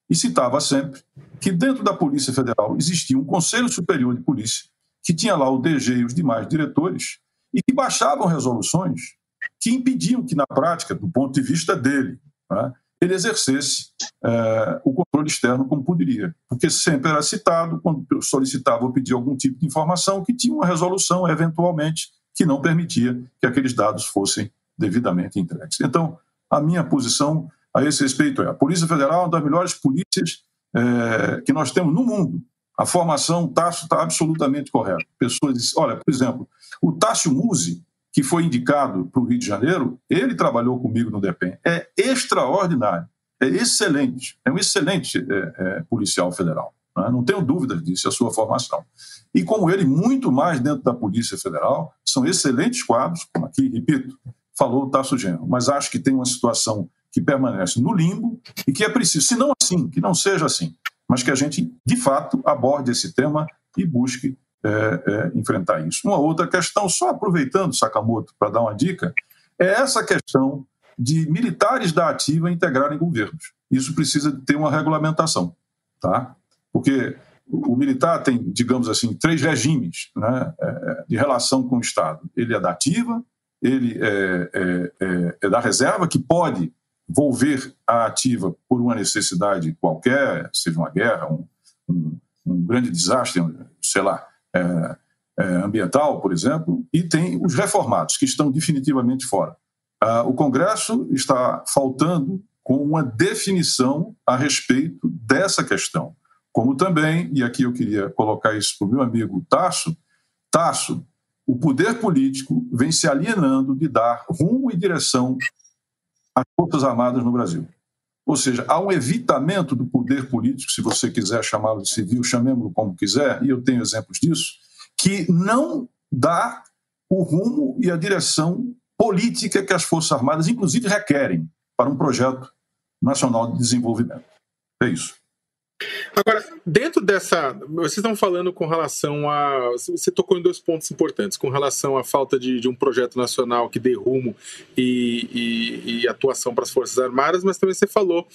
E citava sempre que dentro da Polícia Federal existia um Conselho Superior de Polícia, que tinha lá o DG e os demais diretores, e que baixavam resoluções que impediam que, na prática, do ponto de vista dele, né, ele exercesse é, o controle externo como poderia. Porque sempre era citado, quando solicitava ou pedia algum tipo de informação, que tinha uma resolução, eventualmente, que não permitia que aqueles dados fossem devidamente entregues. Então, a minha posição a esse respeito é: a Polícia Federal é uma das melhores polícias é, que nós temos no mundo. A formação Tássio está absolutamente correta. Pessoas dizem, olha, por exemplo, o Tássio Musi, que foi indicado para o Rio de Janeiro, ele trabalhou comigo no DEPEN. É extraordinário, é excelente, é um excelente é, é, policial federal. Né? Não tenho dúvidas disso, é a sua formação. E como ele, muito mais dentro da Polícia Federal, são excelentes quadros, como aqui, repito, falou o Tasso Genro, mas acho que tem uma situação que permanece no limbo e que é preciso, se não assim, que não seja assim, mas que a gente, de fato, aborde esse tema e busque é, é, enfrentar isso. Uma outra questão, só aproveitando, Sakamoto, para dar uma dica, é essa questão de militares da ativa integrarem governos. Isso precisa ter uma regulamentação, tá? Porque o militar tem, digamos assim, três regimes né, é, de relação com o Estado. Ele é da ativa, ele é, é, é, é da reserva, que pode volver a ativa por uma necessidade qualquer, seja uma guerra, um, um, um grande desastre, sei lá, é, é, ambiental, por exemplo, e tem os reformados, que estão definitivamente fora. Ah, o Congresso está faltando com uma definição a respeito dessa questão. Como também, e aqui eu queria colocar isso para o meu amigo Tasso, Tasso, o poder político vem se alienando de dar rumo e direção às Forças Armadas no Brasil. Ou seja, há um evitamento do poder político, se você quiser chamá-lo de civil, chamemos-lo como quiser, e eu tenho exemplos disso, que não dá o rumo e a direção política que as Forças Armadas, inclusive, requerem para um projeto nacional de desenvolvimento. É isso. Agora, dentro dessa. Vocês estão falando com relação a. Você tocou em dois pontos importantes, com relação à falta de, de um projeto nacional que dê rumo e, e, e atuação para as Forças Armadas, mas também você falou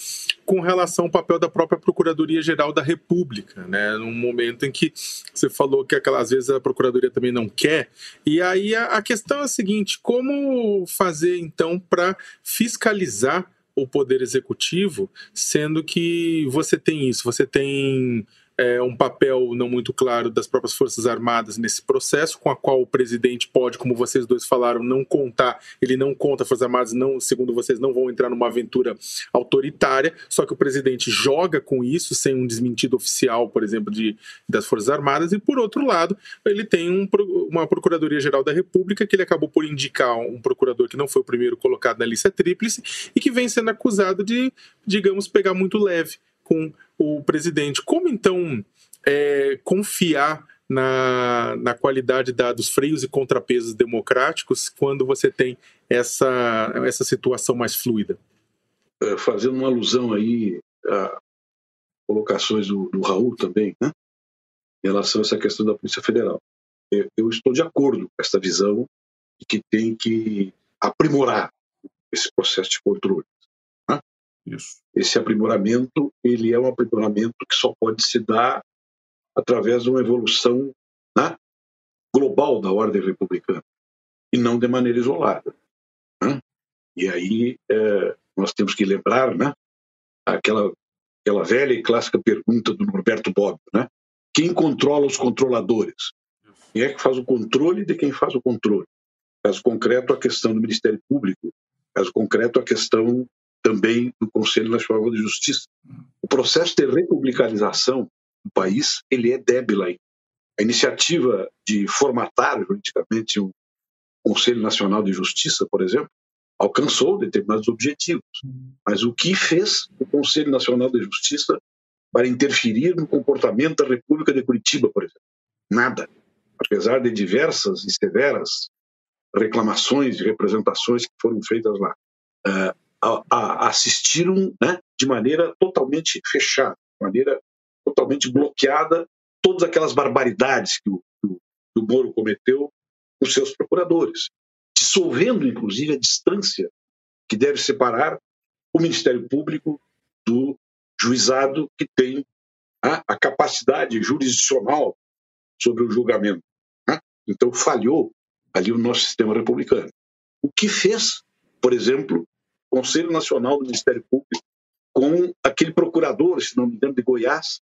com relação ao papel da própria Procuradoria-Geral da República, né? Num momento em que você falou que aquela, às vezes a Procuradoria também não quer. E aí a, a questão é a seguinte: como fazer então para fiscalizar o poder executivo, sendo que você tem isso, você tem é, um papel não muito claro das próprias Forças Armadas nesse processo, com a qual o presidente pode, como vocês dois falaram, não contar, ele não conta, as Forças Armadas, não, segundo vocês, não vão entrar numa aventura autoritária, só que o presidente joga com isso, sem um desmentido oficial, por exemplo, de, das Forças Armadas, e por outro lado, ele tem um, uma Procuradoria-Geral da República, que ele acabou por indicar um procurador que não foi o primeiro colocado na lista tríplice, e que vem sendo acusado de, digamos, pegar muito leve com o presidente. Como então é, confiar na, na qualidade da, dos freios e contrapesos democráticos quando você tem essa, essa situação mais fluida? É, fazendo uma alusão aí a colocações do, do Raul também, né? em relação a essa questão da Polícia Federal. Eu, eu estou de acordo com essa visão de que tem que aprimorar esse processo de controle. Isso. Esse aprimoramento, ele é um aprimoramento que só pode se dar através de uma evolução né, global da ordem republicana e não de maneira isolada. Né? E aí é, nós temos que lembrar, né, aquela aquela velha e clássica pergunta do Norberto Bobbio, né? Quem controla os controladores? Quem é que faz o controle de quem faz o controle? Caso concreto, a questão do Ministério Público. Caso concreto, a questão também do Conselho Nacional de Justiça. O processo de republicanização do país ele é débil aí. a iniciativa de formatar juridicamente o Conselho Nacional de Justiça, por exemplo, alcançou determinados objetivos. Mas o que fez o Conselho Nacional de Justiça para interferir no comportamento da República de Curitiba, por exemplo? Nada. Apesar de diversas e severas reclamações e representações que foram feitas lá, uh, a, a, assistiram né, de maneira totalmente fechada, de maneira totalmente bloqueada todas aquelas barbaridades que o, que o Moro cometeu com seus procuradores, dissolvendo, inclusive, a distância que deve separar o Ministério Público do juizado que tem a, a capacidade jurisdicional sobre o julgamento. Né? Então, falhou ali o nosso sistema republicano. O que fez, por exemplo, o Conselho Nacional do Ministério Público com aquele procurador, se não me engano, de Goiás,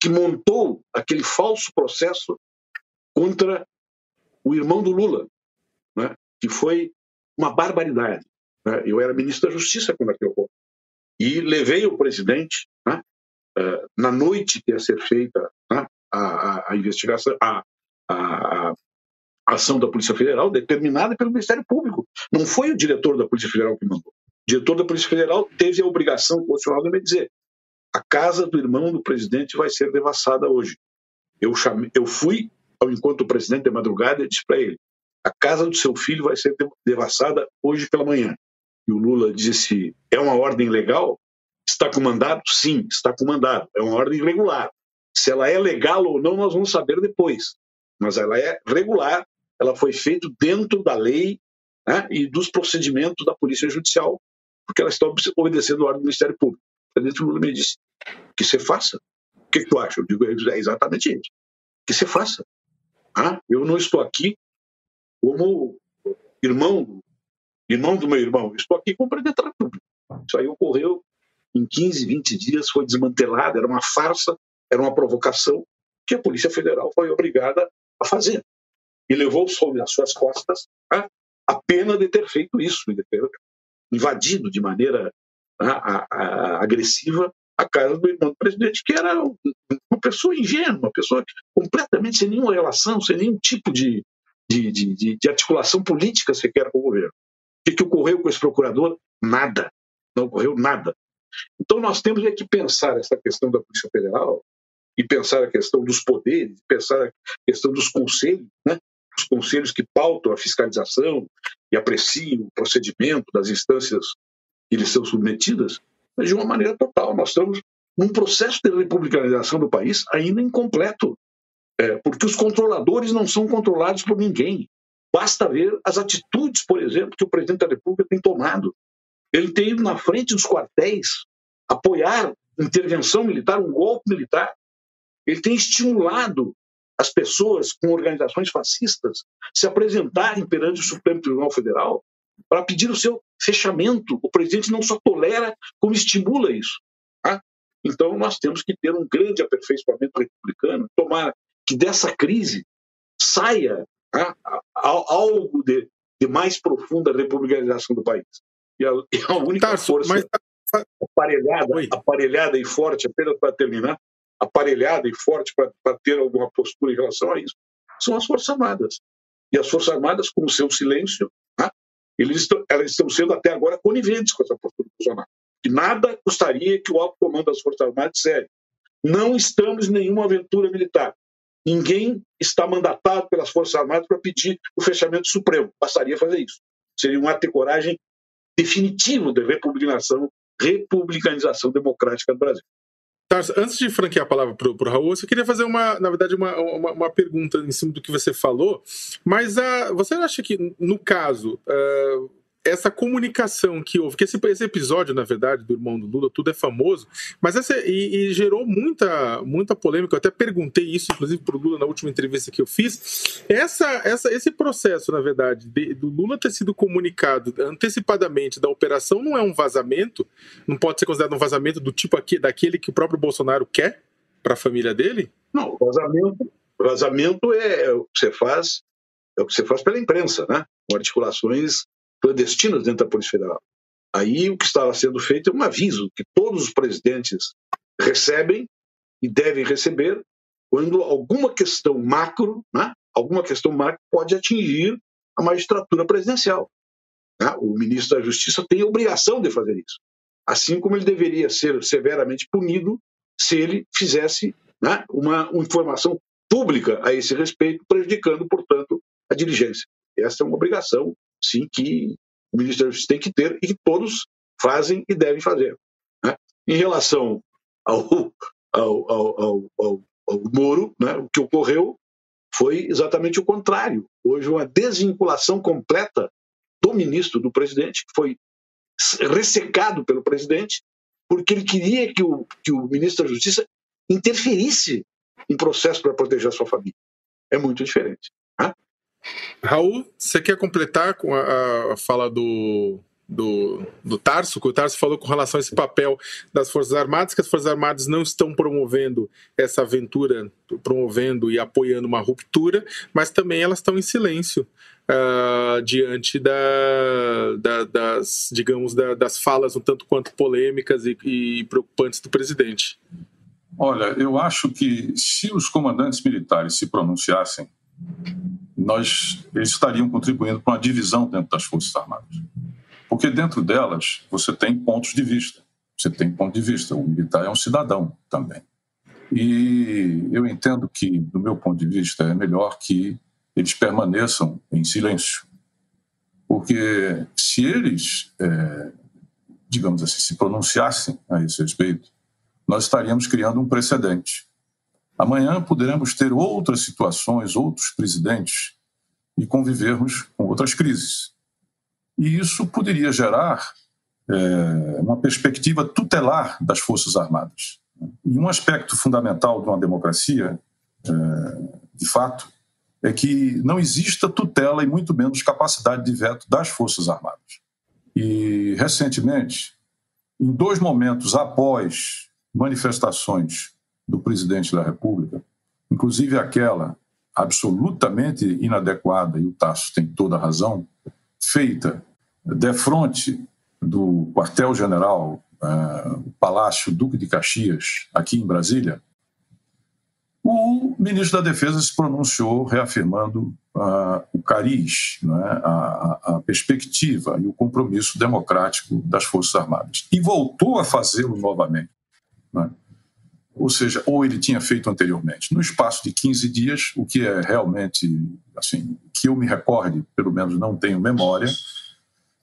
que montou aquele falso processo contra o irmão do Lula, né? que foi uma barbaridade. Né? Eu era ministro da Justiça quando aquilo ocorreu. E levei o presidente, né? uh, na noite que ia ser feita né? a, a, a, investigação, a, a, ação da Polícia Federal, determinada pelo Ministério Público. Não foi o diretor da Polícia Federal que mandou. O diretor da Polícia Federal teve a obrigação constitucional de me dizer: a casa do irmão do presidente vai ser devassada hoje. Eu, chamei, eu fui ao encontro do presidente de madrugada e disse para ele: a casa do seu filho vai ser devassada hoje pela manhã. E o Lula disse: é uma ordem legal? Está com mandato? Sim, está com mandato. É uma ordem regular. Se ela é legal ou não, nós vamos saber depois. Mas ela é regular, ela foi feita dentro da lei né, e dos procedimentos da Polícia Judicial, porque ela está obedecendo a ordem do Ministério Público. Presidente Lula me disse: que você faça. O que, que tu acha? Eu digo: é exatamente isso. Que você faça. Ah, eu não estou aqui como irmão, irmão do meu irmão, estou aqui como presidente da República. Isso aí ocorreu em 15, 20 dias, foi desmantelado, era uma farsa, era uma provocação que a Polícia Federal foi obrigada a fazer. E levou sobre as suas costas a, a pena de ter feito isso, de ter invadido de maneira a, a, agressiva a casa do irmão do presidente, que era uma pessoa ingênua, uma pessoa completamente sem nenhuma relação, sem nenhum tipo de, de, de, de articulação política sequer com o governo. O que, que ocorreu com esse procurador? Nada. Não ocorreu nada. Então nós temos é que pensar essa questão da Polícia Federal e pensar a questão dos poderes, pensar a questão dos conselhos, né? Os conselhos que pautam a fiscalização e apreciam o procedimento das instâncias que lhes são submetidas, mas de uma maneira total. Nós estamos num processo de republicanização do país ainda incompleto, é, porque os controladores não são controlados por ninguém. Basta ver as atitudes, por exemplo, que o presidente da República tem tomado. Ele tem ido na frente dos quartéis apoiar intervenção militar, um golpe militar. Ele tem estimulado as pessoas com organizações fascistas se apresentarem perante o Supremo Tribunal Federal para pedir o seu fechamento. O presidente não só tolera, como estimula isso. Tá? Então, nós temos que ter um grande aperfeiçoamento republicano, tomar que dessa crise saia tá? algo de, de, mais profunda republicanização do país. E a, e a única Tarso, força mas... aparelhada, aparelhada e forte, apenas para terminar, aparelhada e forte para ter alguma postura em relação a isso, são as Forças Armadas. E as Forças Armadas, com o seu silêncio, eles estão, elas estão sendo até agora coniventes com essa postura do Bolsonaro. E nada gostaria que o alto comando das Forças Armadas dissesse: não estamos em nenhuma aventura militar. Ninguém está mandatado pelas Forças Armadas para pedir o fechamento supremo. Bastaria fazer isso. Seria um ato de coragem definitivo de republicanização, republicanização democrática do Brasil. Tarso, antes de franquear a palavra para o Raul, eu queria fazer uma, na verdade, uma, uma, uma, pergunta em cima do que você falou. Mas uh, você acha que, no caso, uh, essa comunicação que houve, que esse, esse, episódio, na verdade, do irmão do Lula, tudo é famoso, mas essa, e, e gerou muita, muita polêmica. Eu até perguntei isso, inclusive, para o Lula na última entrevista que eu fiz. Essa, essa, esse processo, na verdade, de, do Lula ter sido comunicado antecipadamente da operação não é um vazamento, não pode ser considerado um vazamento do tipo aqui, daquele que o próprio Bolsonaro quer para a família dele? Não, vazamento, vazamento é o que você faz, é o que você faz pela imprensa, né? Com articulações clandestinas dentro da Polícia Federal. Aí o que estava sendo feito é um aviso que todos os presidentes recebem e devem receber quando alguma questão macro, né, alguma questão macro pode atingir a magistratura presidencial. Né? O ministro da Justiça tem a obrigação de fazer isso, assim como ele deveria ser severamente punido se ele fizesse né, uma, uma informação pública a esse respeito, prejudicando, portanto, a diligência. Essa é uma obrigação, sim, que o ministro da Justiça tem que ter e que todos fazem e devem fazer. Né? Em relação ao, ao, ao, ao, ao Moro, né, o que ocorreu foi exatamente o contrário. Houve uma desvinculação completa do ministro, do presidente, que foi ressecado pelo presidente, porque ele queria que o, que o ministro da Justiça interferisse em processo para proteger a sua família. É muito diferente. Né? Raul, você quer completar com a, a fala do, do, do Tarso, que o Tarso falou com relação a esse papel das Forças Armadas, que as Forças Armadas não estão promovendo essa aventura, promovendo e apoiando uma ruptura, mas também elas estão em silêncio uh, diante da, da, das, digamos, da, das falas um tanto quanto polêmicas e, e preocupantes do presidente. Olha, eu acho que se os comandantes militares se pronunciassem, nós eles estariam contribuindo para uma divisão dentro das Forças Armadas. Porque dentro delas você tem pontos de vista. Você tem ponto de vista. O militar é um cidadão também. E eu entendo que, do meu ponto de vista, é melhor que eles permaneçam em silêncio. Porque se eles, é, digamos assim, se pronunciassem a esse respeito, nós estaríamos criando um precedente. Amanhã poderemos ter outras situações, outros presidentes e convivermos com outras crises. E isso poderia gerar é, uma perspectiva tutelar das Forças Armadas. E um aspecto fundamental de uma democracia, é, de fato, é que não exista tutela e muito menos capacidade de veto das Forças Armadas. E, recentemente, em dois momentos após manifestações do presidente da República, inclusive aquela absolutamente inadequada, e o Tasso tem toda a razão, feita de frente do quartel-general, uh, Palácio Duque de Caxias, aqui em Brasília, o ministro da Defesa se pronunciou reafirmando uh, o cariz, é? a, a, perspectiva e o compromisso democrático das Forças Armadas. E voltou a fazê-lo novamente. É? Ou seja, ou ele tinha feito anteriormente. No espaço de 15 dias, o que é realmente, assim, que eu me recorde, pelo menos não tenho memória,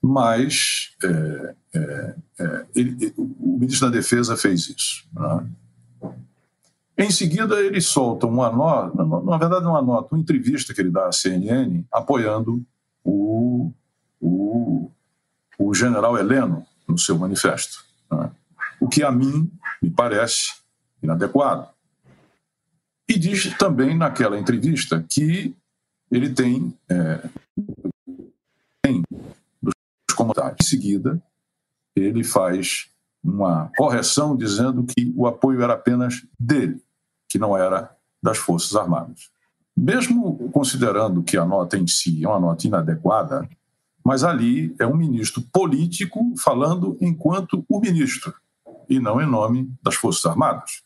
mas é, é, é ele, o ministro da Defesa fez isso. É? Em seguida, ele solta uma nota, na verdade, uma nota, uma entrevista que ele dá à CNN, apoiando o, o, o general Heleno no seu manifesto. Né? O que a mim me parece inadequado. E diz também naquela entrevista que ele tem, é, tem dos comentários. Em seguida, ele faz uma correção dizendo que o apoio era apenas dele que não era das Forças Armadas. Mesmo considerando que a nota em si é uma nota inadequada, mas ali é um ministro político falando enquanto o ministro e não em nome das Forças Armadas.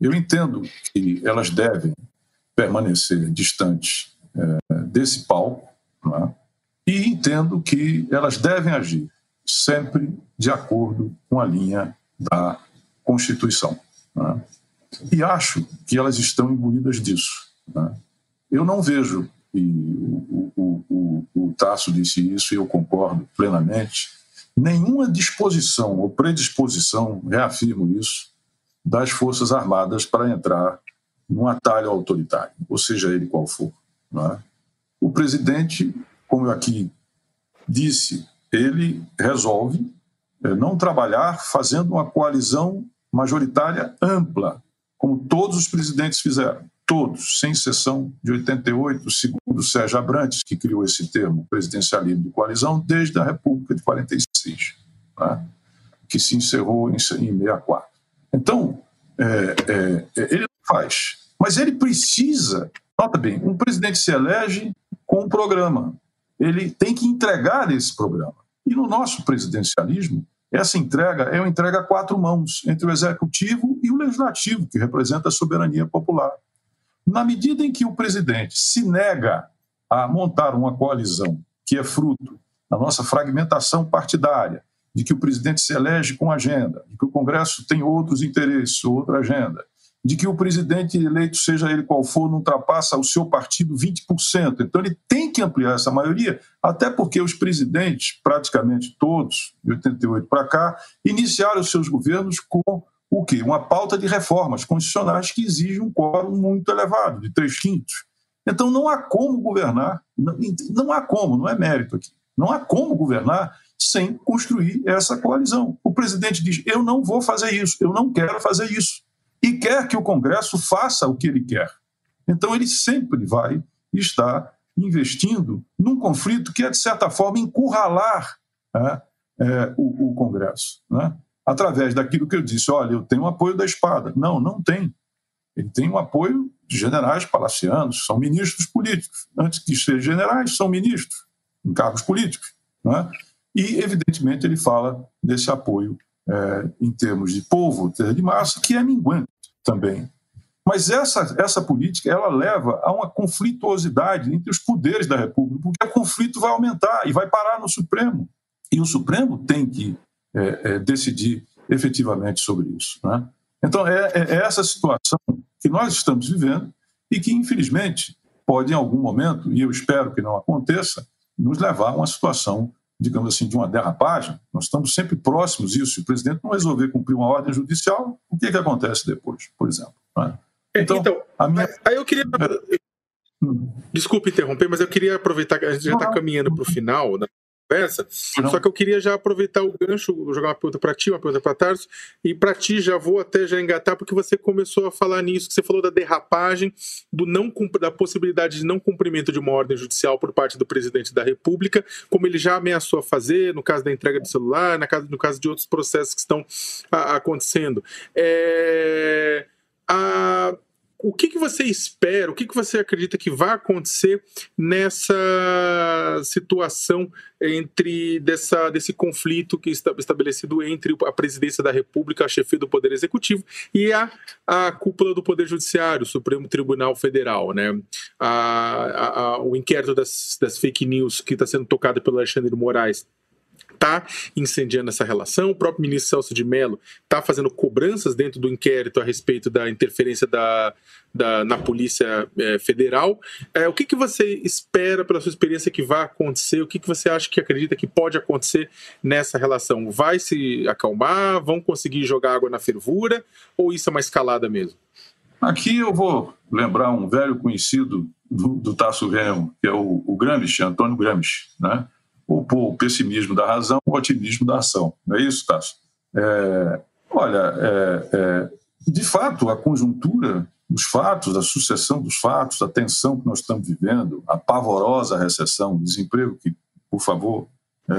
Eu entendo que elas devem permanecer distantes é, desse palco, é? e entendo que elas devem agir sempre de acordo com a linha da Constituição. É? E acho que elas estão imbuídas disso. Né? Eu não vejo, e o, o, o, o Tasso disse isso e eu concordo plenamente, nenhuma disposição ou predisposição, reafirmo isso, das Forças Armadas para entrar num atalho autoritário, ou seja ele qual for. É? O presidente, como eu aqui disse, ele resolve eh, não trabalhar fazendo uma coalizão majoritária ampla como todos os presidentes fizeram, todos, sem exceção de 88, segundo Sérgio Abrantes, que criou esse termo, presidencialismo de coalizão, desde a República de 46, né, que se encerrou em 64. Então, é, é, é, ele faz, mas ele precisa, nota bem, um presidente se elege com um programa, ele tem que entregar esse programa. E no nosso presidencialismo, essa entrega é uma entrega a quatro mãos, entre o executivo e o legislativo, que representa a soberania popular. Na medida em que o presidente se nega a montar uma coalizão que é fruto da nossa fragmentação partidária, de que o presidente se elege com agenda, de que o Congresso tem outros interesses, outra agenda, de que o presidente eleito, seja ele qual for, não ultrapassa o seu partido 20%. Então ele tem que ampliar essa maioria, até porque os presidentes, praticamente todos, de 88 para cá, iniciaram seus governos com o quê? Uma pauta de reformas constitucionais que exige um quórum muito elevado, de três quintos. Então não há como governar, não, não há como, não é mérito aqui, não há como governar sem construir essa coalizão. O presidente diz: eu não vou fazer isso, eu não quero fazer isso e quer que o Congresso faça o que ele quer. Então, ele sempre vai estar investindo num conflito que é, de certa forma, encurralar é, é, o, o, Congresso. Né? Através daquilo que eu disse: olha, eu tenho apoio da espada. Não, não tem. Ele tem o apoio de generais palacianos, são ministros políticos. Antes de ser generais, são ministros, em cargos políticos. Né? E, evidentemente, ele fala desse apoio é, em termos de povo, de massa, que é minguante também. Mas essa, essa política ela leva a uma conflituosidade entre os poderes da República, porque o conflito vai aumentar e vai parar no Supremo. E o Supremo tem que é, é, decidir efetivamente sobre isso. Né? Então, é, é, é essa situação que nós estamos vivendo e que, infelizmente, pode, em algum momento, e eu espero que não aconteça, nos levar a uma situação digamos assim, de uma derrapagem, nós estamos sempre próximos disso. Se o presidente não resolver cumprir uma ordem judicial, o que, que acontece depois, por exemplo? Né? Então, então minha... aí eu queria. Hum. Desculpe interromper, mas eu queria aproveitar que a gente já está caminhando para o final, né? Conversa. Não. Só que eu queria já aproveitar o gancho, jogar uma pergunta para ti, uma pergunta para Tarso, e para ti já vou até já engatar, porque você começou a falar nisso, que você falou da derrapagem, do não da possibilidade de não cumprimento de uma ordem judicial por parte do presidente da República, como ele já ameaçou a fazer no caso da entrega do celular, na caso, no caso de outros processos que estão a, acontecendo. É, a, o que, que você espera, o que, que você acredita que vai acontecer nessa situação entre dessa, desse conflito que está estabelecido entre a presidência da República, a chefia do Poder Executivo e a, a cúpula do Poder Judiciário, o Supremo Tribunal Federal, né? A, a, o inquérito das, das fake news que está sendo tocado pelo Alexandre Moraes está incendiando essa relação. O próprio ministro Celso de Mello está fazendo cobranças dentro do inquérito a respeito da interferência da, da na Polícia é, Federal. É, o que, que você espera, pela sua experiência, que vai acontecer? O que, que você acha que acredita que pode acontecer nessa relação? Vai se acalmar? Vão conseguir jogar água na fervura? Ou isso é uma escalada mesmo? Aqui eu vou lembrar um velho conhecido do, do Tasso Remo, que é o, o Gramsci, Antônio Gramsci, né? Opor o pessimismo da razão ao otimismo da ação. Não é isso, Tasso? É, olha, é, é, de fato, a conjuntura, os fatos, a sucessão dos fatos, a tensão que nós estamos vivendo, a pavorosa recessão, o desemprego, que, por favor, é,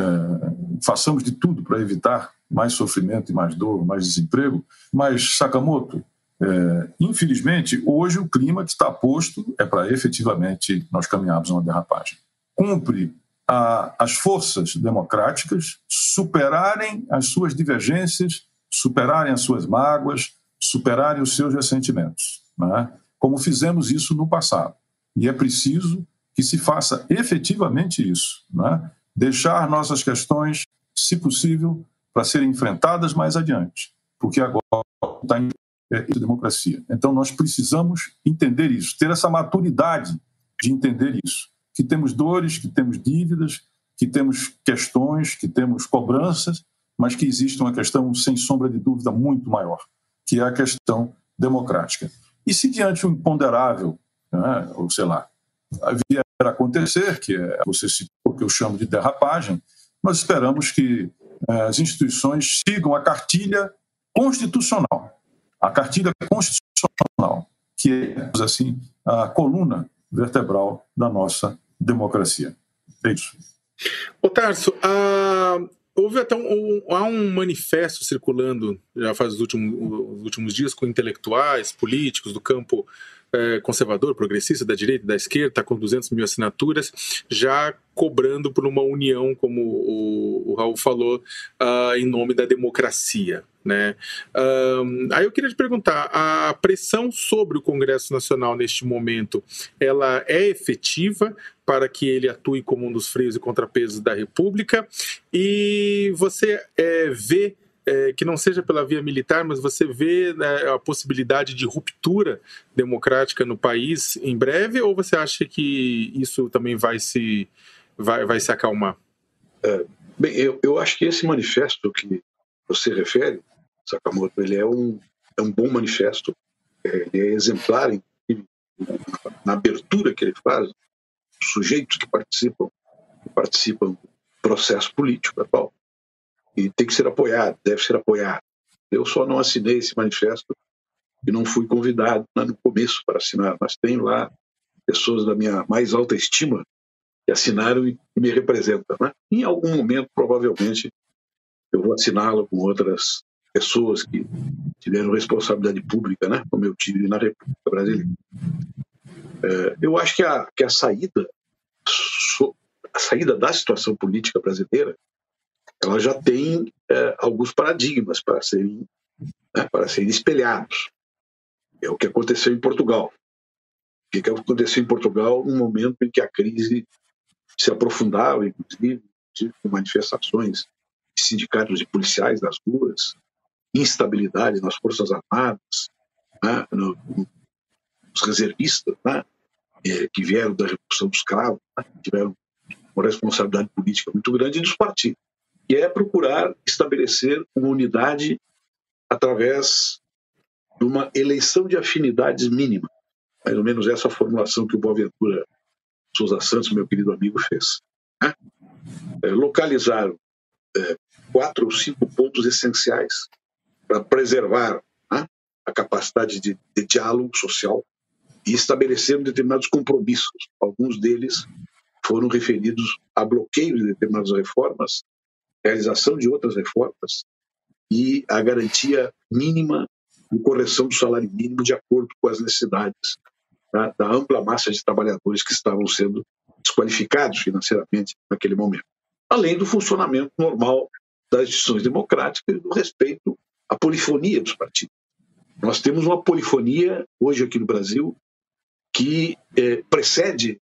façamos de tudo para evitar mais sofrimento e mais dor, mais desemprego. Mas, Sakamoto, é, infelizmente, hoje o clima que está posto é para efetivamente nós caminharmos uma derrapagem. Cumpre a, as forças democráticas superarem as suas divergências, superarem as suas mágoas, superarem os seus ressentimentos, né? como fizemos isso no passado. E é preciso que se faça efetivamente isso, né? deixar nossas questões, se possível, para serem enfrentadas mais adiante, porque agora está em é, democracia. Então nós precisamos entender isso, ter essa maturidade de entender isso que temos dores, que temos dívidas, que temos questões, que temos cobranças, mas que existe uma questão, sem sombra de dúvida, muito maior, que é a questão democrática. E se diante um imponderável, né, ou sei lá, vier a acontecer, que é, você citou, que eu chamo de derrapagem, nós esperamos que eh, as instituições sigam a cartilha constitucional, a cartilha constitucional, que é, assim, a coluna vertebral da nossa democracia. É isso. Ô Tarso, ah, houve até um, um, há um manifesto circulando já faz os últimos, os últimos dias com intelectuais, políticos do campo é, conservador, progressista, da direita, da esquerda, está com 200 mil assinaturas, já cobrando por uma união, como o, o Raul falou, uh, em nome da democracia. Né? Um, aí eu queria te perguntar, a pressão sobre o Congresso Nacional neste momento, ela é efetiva para que ele atue como um dos freios e contrapesos da República? E você é, vê é, que não seja pela via militar, mas você vê né, a possibilidade de ruptura democrática no país em breve, ou você acha que isso também vai se, vai, vai se acalmar? É, bem, eu, eu acho que esse manifesto que você refere, Sakamoto, ele é um, é um bom manifesto, é, ele é exemplar em, na abertura que ele faz, os sujeitos que participam, que participam do processo político atual e tem que ser apoiado, deve ser apoiado. Eu só não assinei esse manifesto e não fui convidado né, no começo para assinar, mas tenho lá pessoas da minha mais alta estima que assinaram e me representam. Né? Em algum momento, provavelmente, eu vou assiná-lo com outras pessoas que tiveram responsabilidade pública, né? como eu tive na República Brasileira. É, eu acho que a, que a saída a saída da situação política brasileira ela já tem é, alguns paradigmas para serem, né, para serem espelhados. É o que aconteceu em Portugal. O que aconteceu em Portugal no momento em que a crise se aprofundava, inclusive, com manifestações de sindicatos e policiais nas ruas, instabilidade nas Forças Armadas, né, no, os reservistas, né, é, que vieram da Revolução dos Cravos, né, tiveram uma responsabilidade política muito grande, e dos partidos e é procurar estabelecer uma unidade através de uma eleição de afinidades mínima. Mais ou menos essa formulação que o Boaventura Souza Santos, meu querido amigo, fez. Né? É, localizar é, quatro ou cinco pontos essenciais para preservar né, a capacidade de, de diálogo social e estabelecer determinados compromissos. Alguns deles foram referidos a bloqueios de determinadas reformas realização de outras reformas e a garantia mínima de correção do salário mínimo de acordo com as necessidades da, da ampla massa de trabalhadores que estavam sendo desqualificados financeiramente naquele momento. Além do funcionamento normal das instituições democráticas e do respeito à polifonia dos partidos. Nós temos uma polifonia hoje aqui no Brasil que é, precede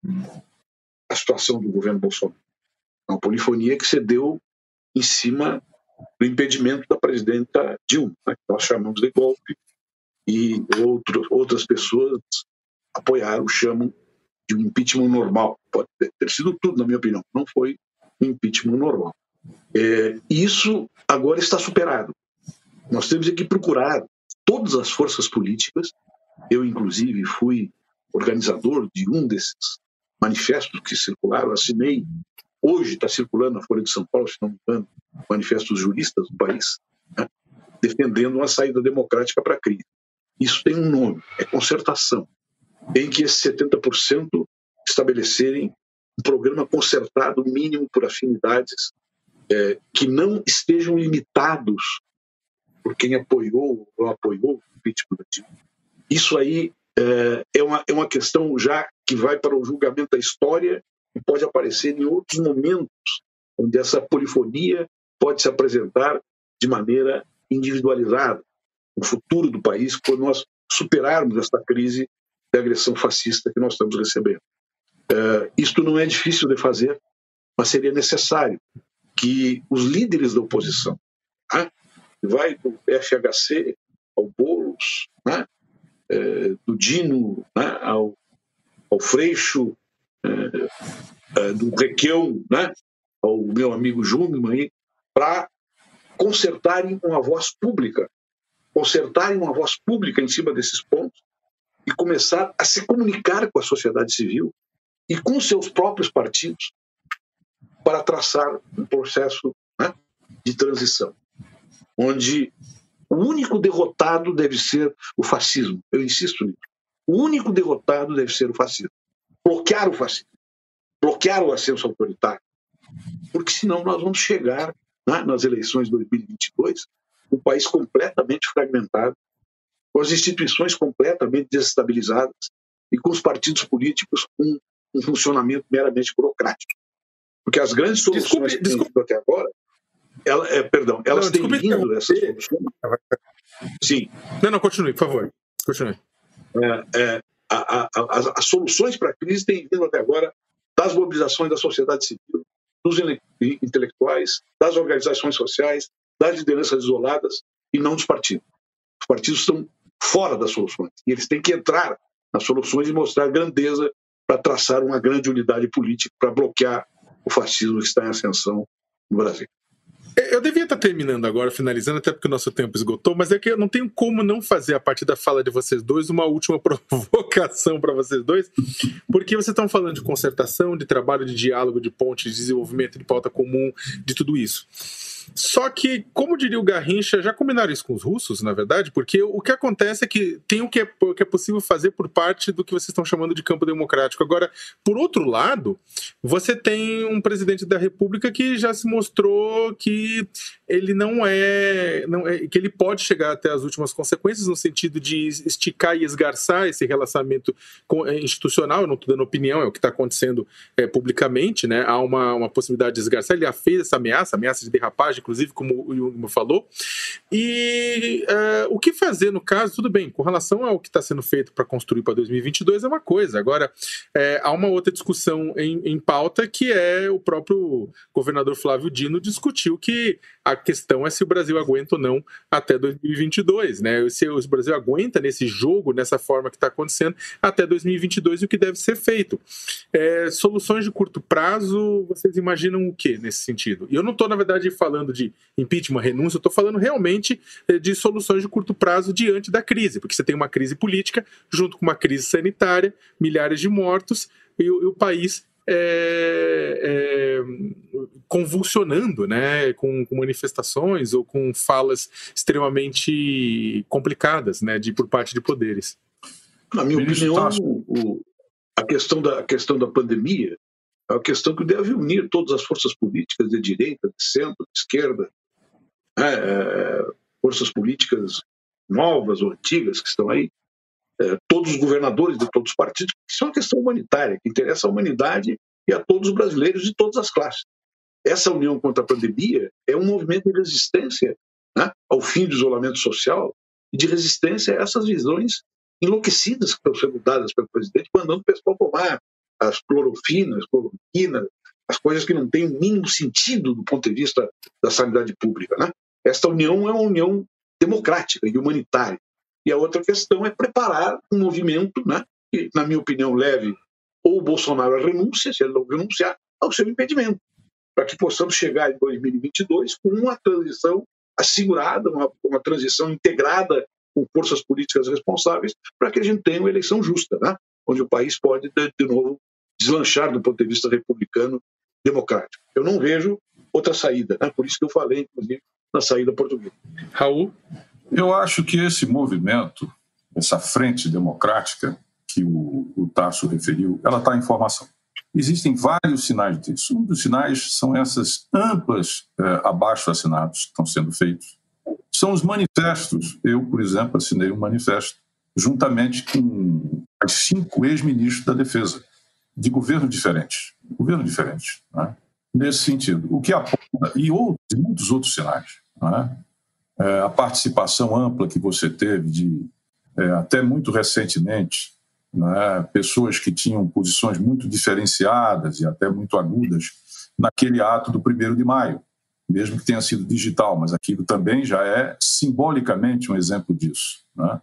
a situação do governo Bolsonaro. Uma polifonia que cedeu em cima do impedimento da presidenta Dilma, né, que nós chamamos de golpe, e outro, outras pessoas apoiaram, chamam de um impeachment normal. Pode ter sido tudo, na minha opinião, não foi um impeachment normal. É, isso agora está superado. Nós temos que procurar todas as forças políticas. Eu, inclusive, fui organizador de um desses manifestos que circularam, assinei Hoje está circulando na Folha de São Paulo, se não me engano, manifestos juristas do país, né, defendendo uma saída democrática para a crise. Isso tem um nome, é concertação. Tem que esses 70% estabelecerem um programa concertado mínimo por afinidades é, que não estejam limitados por quem apoiou ou apoiou o impeachment. Isso aí é, é, uma, é uma questão já que vai para o julgamento da história e pode aparecer em outros momentos onde essa polifonia pode se apresentar de maneira individualizada no futuro do país quando nós superarmos esta crise de agressão fascista que nós estamos recebendo. Uh, isto não é difícil de fazer, mas seria necessário que os líderes da oposição, né, vai do FHC ao Boulos, né, uh, do Dino né, ao, ao Freixo, do Requião, né, ao meu amigo Jungmann, para consertarem uma voz pública, consertarem uma voz pública em cima desses pontos e começar a se comunicar com a sociedade civil e com seus próprios partidos para traçar um processo né, de transição, onde o único derrotado deve ser o fascismo. Eu insisto nisso. O único derrotado deve ser o fascismo bloquear o fascismo, bloquear o ascenso autoritário. Porque senão nós vamos chegar né, nas eleições de 2022 um país completamente fragmentado, com as instituições completamente desestabilizadas e com os partidos políticos um, um funcionamento meramente burocrático. Porque as grandes soluções desculpe, que desculpe. até agora, ela, é, perdão, elas não, têm vindo, soluções. Sim. Não, não, continue, por favor. Continue. É, é, as soluções para a crise têm vindo até agora das mobilizações da sociedade civil, dos intelectuais, das organizações sociais, das lideranças isoladas e não dos partidos. Os partidos estão fora das soluções e eles têm que entrar nas soluções e mostrar grandeza para traçar uma grande unidade política para bloquear o fascismo que está em ascensão no Brasil. Eu devia estar terminando agora, finalizando, até porque o nosso tempo esgotou, mas é que eu não tenho como não fazer, a partir da fala de vocês dois, uma última [laughs] provocação para vocês dois, porque vocês estão falando de concertação, de trabalho, de diálogo, de ponte, de desenvolvimento, de pauta comum, de tudo isso. Só que, como diria o Garrincha, já combinaram isso com os russos, na verdade, porque o que acontece é que tem o que é, o que é possível fazer por parte do que vocês estão chamando de campo democrático. Agora, por outro lado, você tem um presidente da República que já se mostrou que ele não é, não é que ele pode chegar até as últimas consequências no sentido de esticar e esgarçar esse relacionamento é, institucional. Eu não estou dando opinião, é o que está acontecendo é, publicamente, né? Há uma, uma possibilidade de esgarçar. Ele já fez essa ameaça, ameaça de derrapagem inclusive, como o Jungmann falou. E uh, o que fazer no caso? Tudo bem, com relação ao que está sendo feito para construir para 2022 é uma coisa. Agora, é, há uma outra discussão em, em pauta que é o próprio governador Flávio Dino discutiu que a questão é se o Brasil aguenta ou não até 2022, né? Se o Brasil aguenta nesse jogo, nessa forma que está acontecendo, até 2022 e o que deve ser feito. É, soluções de curto prazo, vocês imaginam o que nesse sentido? E eu não estou, na verdade, falando de impeachment, renúncia, eu estou falando realmente eh, de soluções de curto prazo diante da crise, porque você tem uma crise política junto com uma crise sanitária, milhares de mortos e o país é, é, convulsionando, né, com, com, manifestações ou com falas extremamente complicadas, né, de por parte de poderes. Na minha opinião, o, a questão da a questão da pandemia é uma questão que deve unir todas as forças políticas de direita, de centro, de esquerda, né, é, forças políticas novas ou antigas que estão aí, todos os governadores de todos os partidos, isso é uma questão humanitária, que interessa à humanidade e a todos os brasileiros de todas as classes. Essa união contra a pandemia é um movimento de resistência né, ao fim do isolamento social e de resistência a essas visões enlouquecidas que estão sendo dadas pelo presidente, mandando o pessoal tomar as clorofinas, cloroquina, as coisas que não têm o mínimo sentido do ponto de vista da sanidade pública. Né? Esta união é uma união democrática e humanitária. E a outra questão é preparar um movimento né, que, na minha opinião, leve ou o Bolsonaro à renúncia, se ele não renunciar, ao seu impedimento, para que possamos chegar em 2022 com uma transição assegurada, uma, uma transição integrada com forças políticas responsáveis, para que a gente tenha uma eleição justa, né? onde o país pode, de, de novo, deslanchar do ponto de vista republicano democrático. Eu não vejo outra saída, né? por isso que eu falei, inclusive, na saída portuguesa. Raul? Eu acho que esse movimento, essa frente democrática que o, o Tasso referiu, ela está em formação. Existem vários sinais disso. Um dos sinais são essas amplas eh, abaixo-assinados que estão sendo feitos. São os manifestos. Eu, por exemplo, assinei um manifesto juntamente com cinco ex-ministros da Defesa, de governos diferentes. Governo diferentes, né? nesse sentido. O que aponta, e, outros, muitos outros sinais. Né? É, a participação ampla que você teve de, é, até muito recentemente, né, pessoas que tinham posições muito diferenciadas e até muito agudas naquele ato do 1 de maio, mesmo que tenha sido digital, mas aquilo também já é simbolicamente um exemplo disso. Né?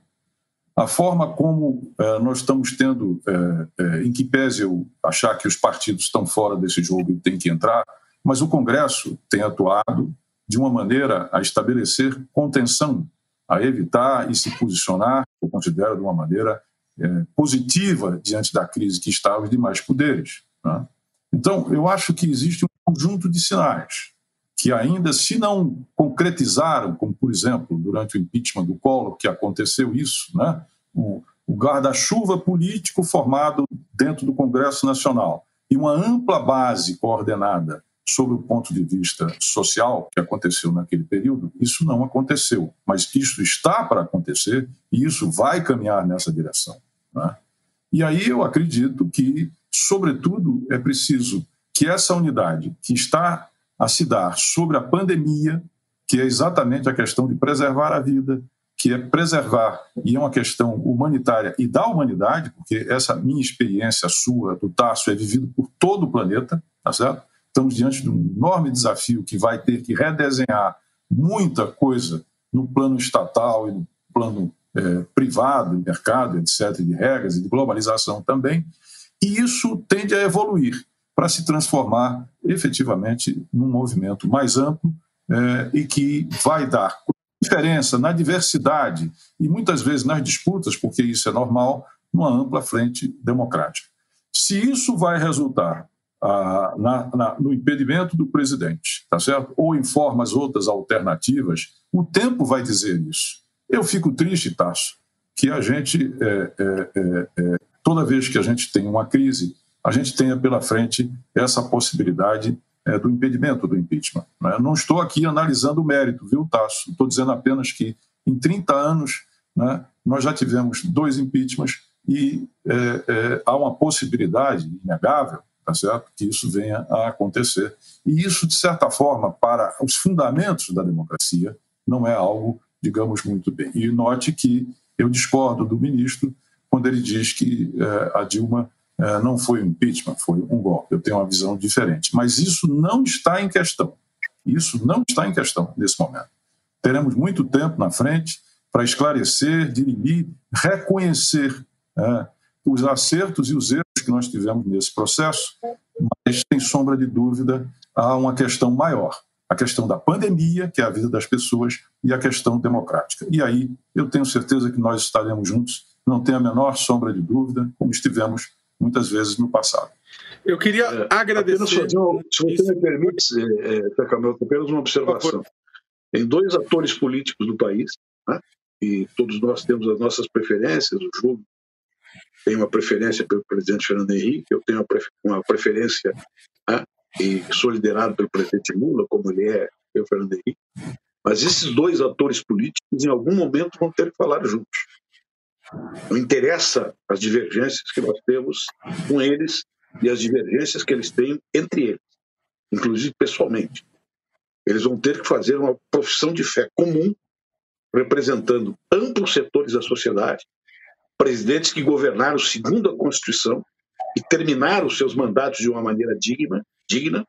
a forma como é, nós estamos tendo, é, é, em que pese eu achar que os partidos estão fora desse jogo e têm que entrar, mas o Congresso tem atuado de uma maneira a estabelecer contenção, a evitar e se posicionar, eu considero de uma maneira é, positiva diante da crise que está os demais poderes. Né? Então, eu acho que existe um conjunto de sinais que ainda, se não concretizaram, como por exemplo durante o impeachment do Collor, que aconteceu isso, né? o, o guarda-chuva político formado dentro do Congresso Nacional e uma ampla base coordenada sobre o ponto de vista social que aconteceu naquele período, isso não aconteceu. Mas isso está para acontecer e isso vai caminhar nessa direção. Né? E aí eu acredito que, sobretudo, é preciso que essa unidade que está a se dar sobre a pandemia, que é exatamente a questão de preservar a vida, que é preservar, e é uma questão humanitária e da humanidade, porque essa minha experiência sua, do Tasso, é vivida por todo o planeta, tá certo? Estamos diante de um enorme desafio que vai ter que redesenhar muita coisa no plano estatal e no plano é, privado, mercado, etc., de regras e de globalização também, e isso tende a evoluir para se transformar efetivamente num movimento mais amplo é, e que vai dar diferença na diversidade e muitas vezes nas disputas, porque isso é normal, numa ampla frente democrática. Se isso vai resultar ah, na, na, no impedimento do presidente, tá certo? Ou em formas outras alternativas, o tempo vai dizer isso. Eu fico triste, Tasso, que a gente, é, é, é, é, toda vez que a gente tem uma crise, a gente tenha pela frente essa possibilidade é, do impedimento do impeachment. Né? Não estou aqui analisando o mérito, viu, Tasso? Estou dizendo apenas que em 30 anos né, nós já tivemos dois impeachments e é, há uma possibilidade inegável tá certo? que isso venha a acontecer. E isso, de certa forma, para os fundamentos da democracia, não é algo digamos, muito bem. E note que eu discordo do ministro quando ele diz que eh, a Dilma eh, não foi um impeachment, foi um golpe. Eu tenho uma visão diferente. Mas isso não está em questão. Isso não está em questão nesse momento. Teremos muito tempo na frente para esclarecer, dirimir, reconhecer eh, os acertos e os erros que nós tivemos nesse processo, mas, sem sombra de dúvida, há uma questão maior a questão da pandemia, que é a vida das pessoas, e a questão democrática. E aí eu tenho certeza que nós estaremos juntos, não tem a menor sombra de dúvida, como estivemos muitas vezes no passado. Eu queria é, agradecer. Uma, se você me permite, é, é, apenas uma observação. Tem dois atores políticos do país, né? e todos nós temos as nossas preferências. O Júlio tem uma preferência pelo presidente Fernando Henrique, eu tenho uma preferência né? e sou liderado pelo presidente Lula, como ele é, eu, Fernando Henrique. Mas esses dois atores políticos, em algum momento, vão ter que falar juntos. Não interessa as divergências que nós temos com eles e as divergências que eles têm entre eles, inclusive pessoalmente. Eles vão ter que fazer uma profissão de fé comum, representando amplos setores da sociedade, presidentes que governaram segundo a Constituição e terminaram seus mandatos de uma maneira digna, digna,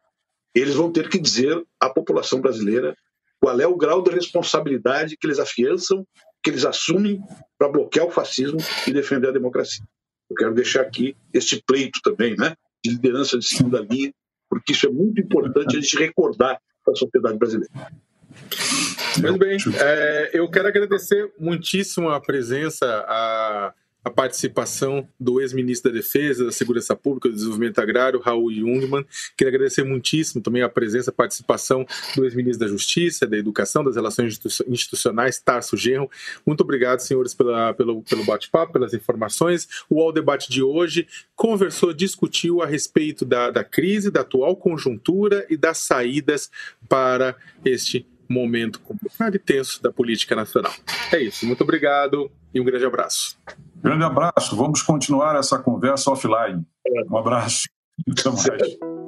eles vão ter que dizer à população brasileira qual é o grau de responsabilidade que eles afiançam, que eles assumem para bloquear o fascismo e defender a democracia. Eu quero deixar aqui este pleito também, né, de liderança de segunda linha, porque isso é muito importante a gente recordar para a sociedade brasileira. Muito bem, é, eu quero agradecer muitíssimo a presença, a a participação do ex-ministro da Defesa, da Segurança Pública e do Desenvolvimento Agrário, Raul Jungmann. Queria agradecer muitíssimo também a presença, a participação do ex-ministro da Justiça, da Educação, das Relações Institucionais, Tarso Genro. Muito obrigado, senhores, pela, pelo, pelo bate-papo, pelas informações. O All Debate de hoje conversou, discutiu a respeito da, da crise, da atual conjuntura e das saídas para este momento complicado e tenso da política nacional. É isso. Muito obrigado e um grande abraço. Grande abraço. Vamos continuar essa conversa offline. Um abraço. Até mais. [laughs]